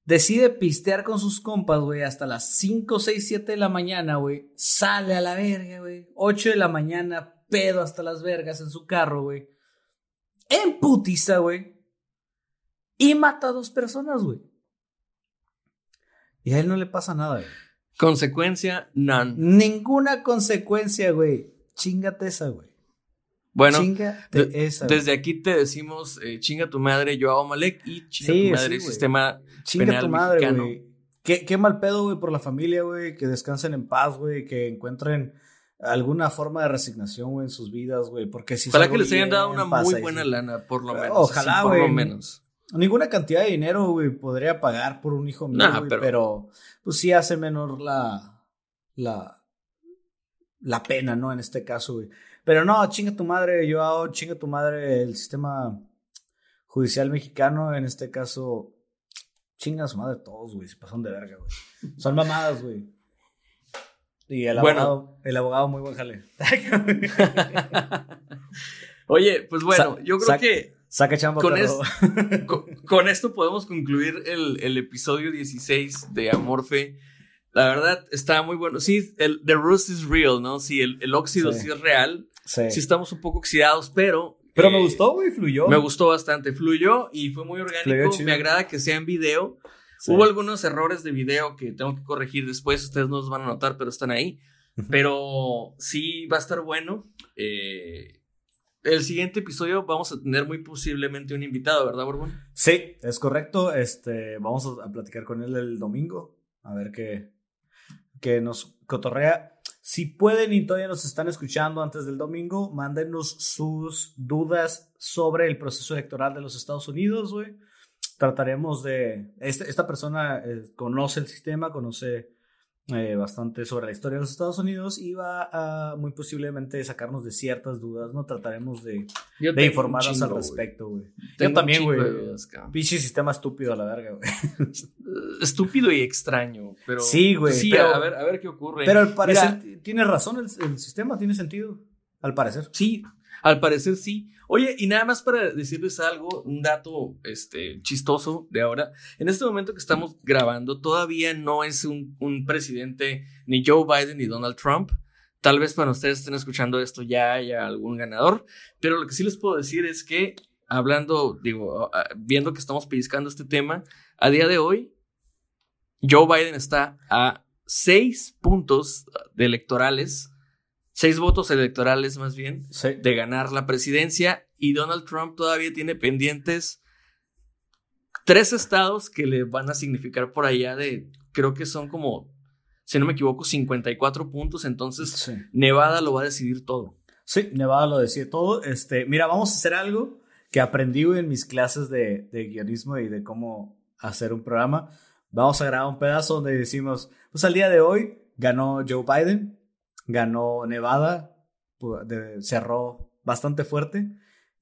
Decide pistear con sus compas, güey, hasta las 5, 6, 7 de la mañana, güey. Sale a la verga, güey. 8 de la mañana, pedo hasta las vergas en su carro, güey. En putiza, güey. Y mata a dos personas, güey. Y a él no le pasa nada, güey. Consecuencia, none. Ninguna consecuencia, güey. Chingate esa, güey. Bueno, de- esa. desde aquí te decimos eh, chinga tu madre, yo hago Malek y chinga Sí, tu madre, sí, sistema Chinga penal tu madre, mexicano. Qué, qué mal pedo, güey, por la familia, güey. Que descansen en paz, güey. Que encuentren alguna forma de resignación, güey, en sus vidas, güey. Porque si Ojalá que les hayan dado una muy buena lana, por lo menos. Ojalá, así, por lo güey. menos. Ninguna cantidad de dinero, güey, podría pagar por un hijo mío, Nah, pero- pero... pues sí hace menor la, la, la pena, ¿no? En este caso, güey. Pero no, chinga tu madre, yo hago chinga tu madre el sistema judicial mexicano, en este caso, chinga a su madre todos, güey, se pasan de verga, güey. Son mamadas, güey. Y el Bueno. abogado, el abogado muy buen jale. Oye, pues bueno, Sa- yo creo que Saca chamba, Con perro. con, con esto podemos concluir el, el episodio 16 de Amorfe. La verdad, está muy bueno. Sí, el The Rust is real, ¿no? Sí, el, el óxido sí. Sí. es real. Sí. Sí estamos un poco oxidados, pero... Pero eh, me gustó, güey, fluyó. Me gustó bastante. Fluyó y fue muy orgánico. Me agrada que sea en video. Sí. Hubo algunos errores de video que tengo que corregir después. Ustedes no los van a notar, pero están ahí. Pero sí va a estar bueno. Eh, el siguiente episodio vamos a tener muy posiblemente un invitado, ¿verdad, Borbón? Sí, es correcto. Este, vamos a, a platicar con él el domingo. A ver qué, qué nos cotorrea. Si pueden y todavía nos están escuchando antes del domingo, mándenos sus dudas sobre el proceso electoral de los Estados Unidos, güey. Trataremos de... Este- esta persona eh, conoce el sistema, conoce eh, bastante sobre la historia de los Estados Unidos y va a muy posiblemente sacarnos de ciertas dudas, ¿no? Trataremos de, de informarnos chingo, al respecto, güey. Yo también, güey. Pinche sistema estúpido a la verga, güey. Estúpido y extraño, pero... Sí, güey, Sí, pero- a, ver, a ver qué ocurre. Pero al parecer Mira, tiene razón el, el sistema, tiene sentido. Al parecer. Sí, al parecer sí. Oye, y nada más para decirles algo, un dato este, chistoso de ahora. En este momento que estamos grabando, todavía no es un, presidente ni Joe Biden ni Donald Trump. Tal vez para ustedes estén escuchando esto ya haya algún ganador. Pero lo que sí les puedo decir es que, hablando, digo, viendo que estamos pellizcando este tema, a día de hoy, Joe Biden está a seis puntos de electorales, seis votos electorales más bien, Sí. de ganar la presidencia y Donald Trump todavía tiene pendientes tres estados que le van a significar por allá de, creo que son como, si no me equivoco, 54 puntos, entonces Sí. Nevada lo va a decidir todo. Sí, Nevada lo decía todo. Este, mira, vamos a hacer algo que aprendí en mis clases de, de guionismo y de cómo hacer un programa. Vamos a grabar un pedazo donde decimos, pues al día de hoy ganó Joe Biden, ganó Nevada, cerró bastante fuerte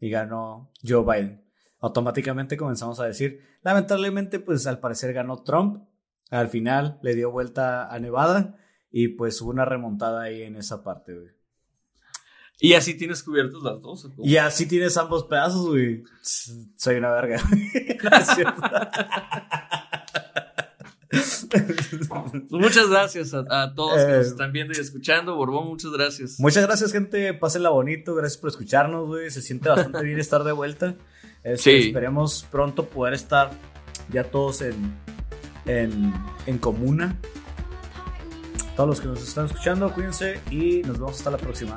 y ganó Joe Biden. Automáticamente comenzamos a decir, lamentablemente, pues al parecer ganó Trump. Al final le dio vuelta a Nevada y pues hubo una remontada ahí en esa parte, güey. Y así tienes cubiertos las dos. Y así tienes ambos pedazos, güey. Soy una verga. No es cierto. Pues muchas gracias a, a todos que Eh, nos están viendo y escuchando. Borbón, muchas gracias. Muchas gracias, gente. Pásenla bonito. Gracias por escucharnos, güey. Se siente bastante bien estar de vuelta. Este, Sí. Esperemos pronto poder estar ya todos en, en, en comuna. Todos los que nos están escuchando, cuídense y nos vemos hasta la próxima.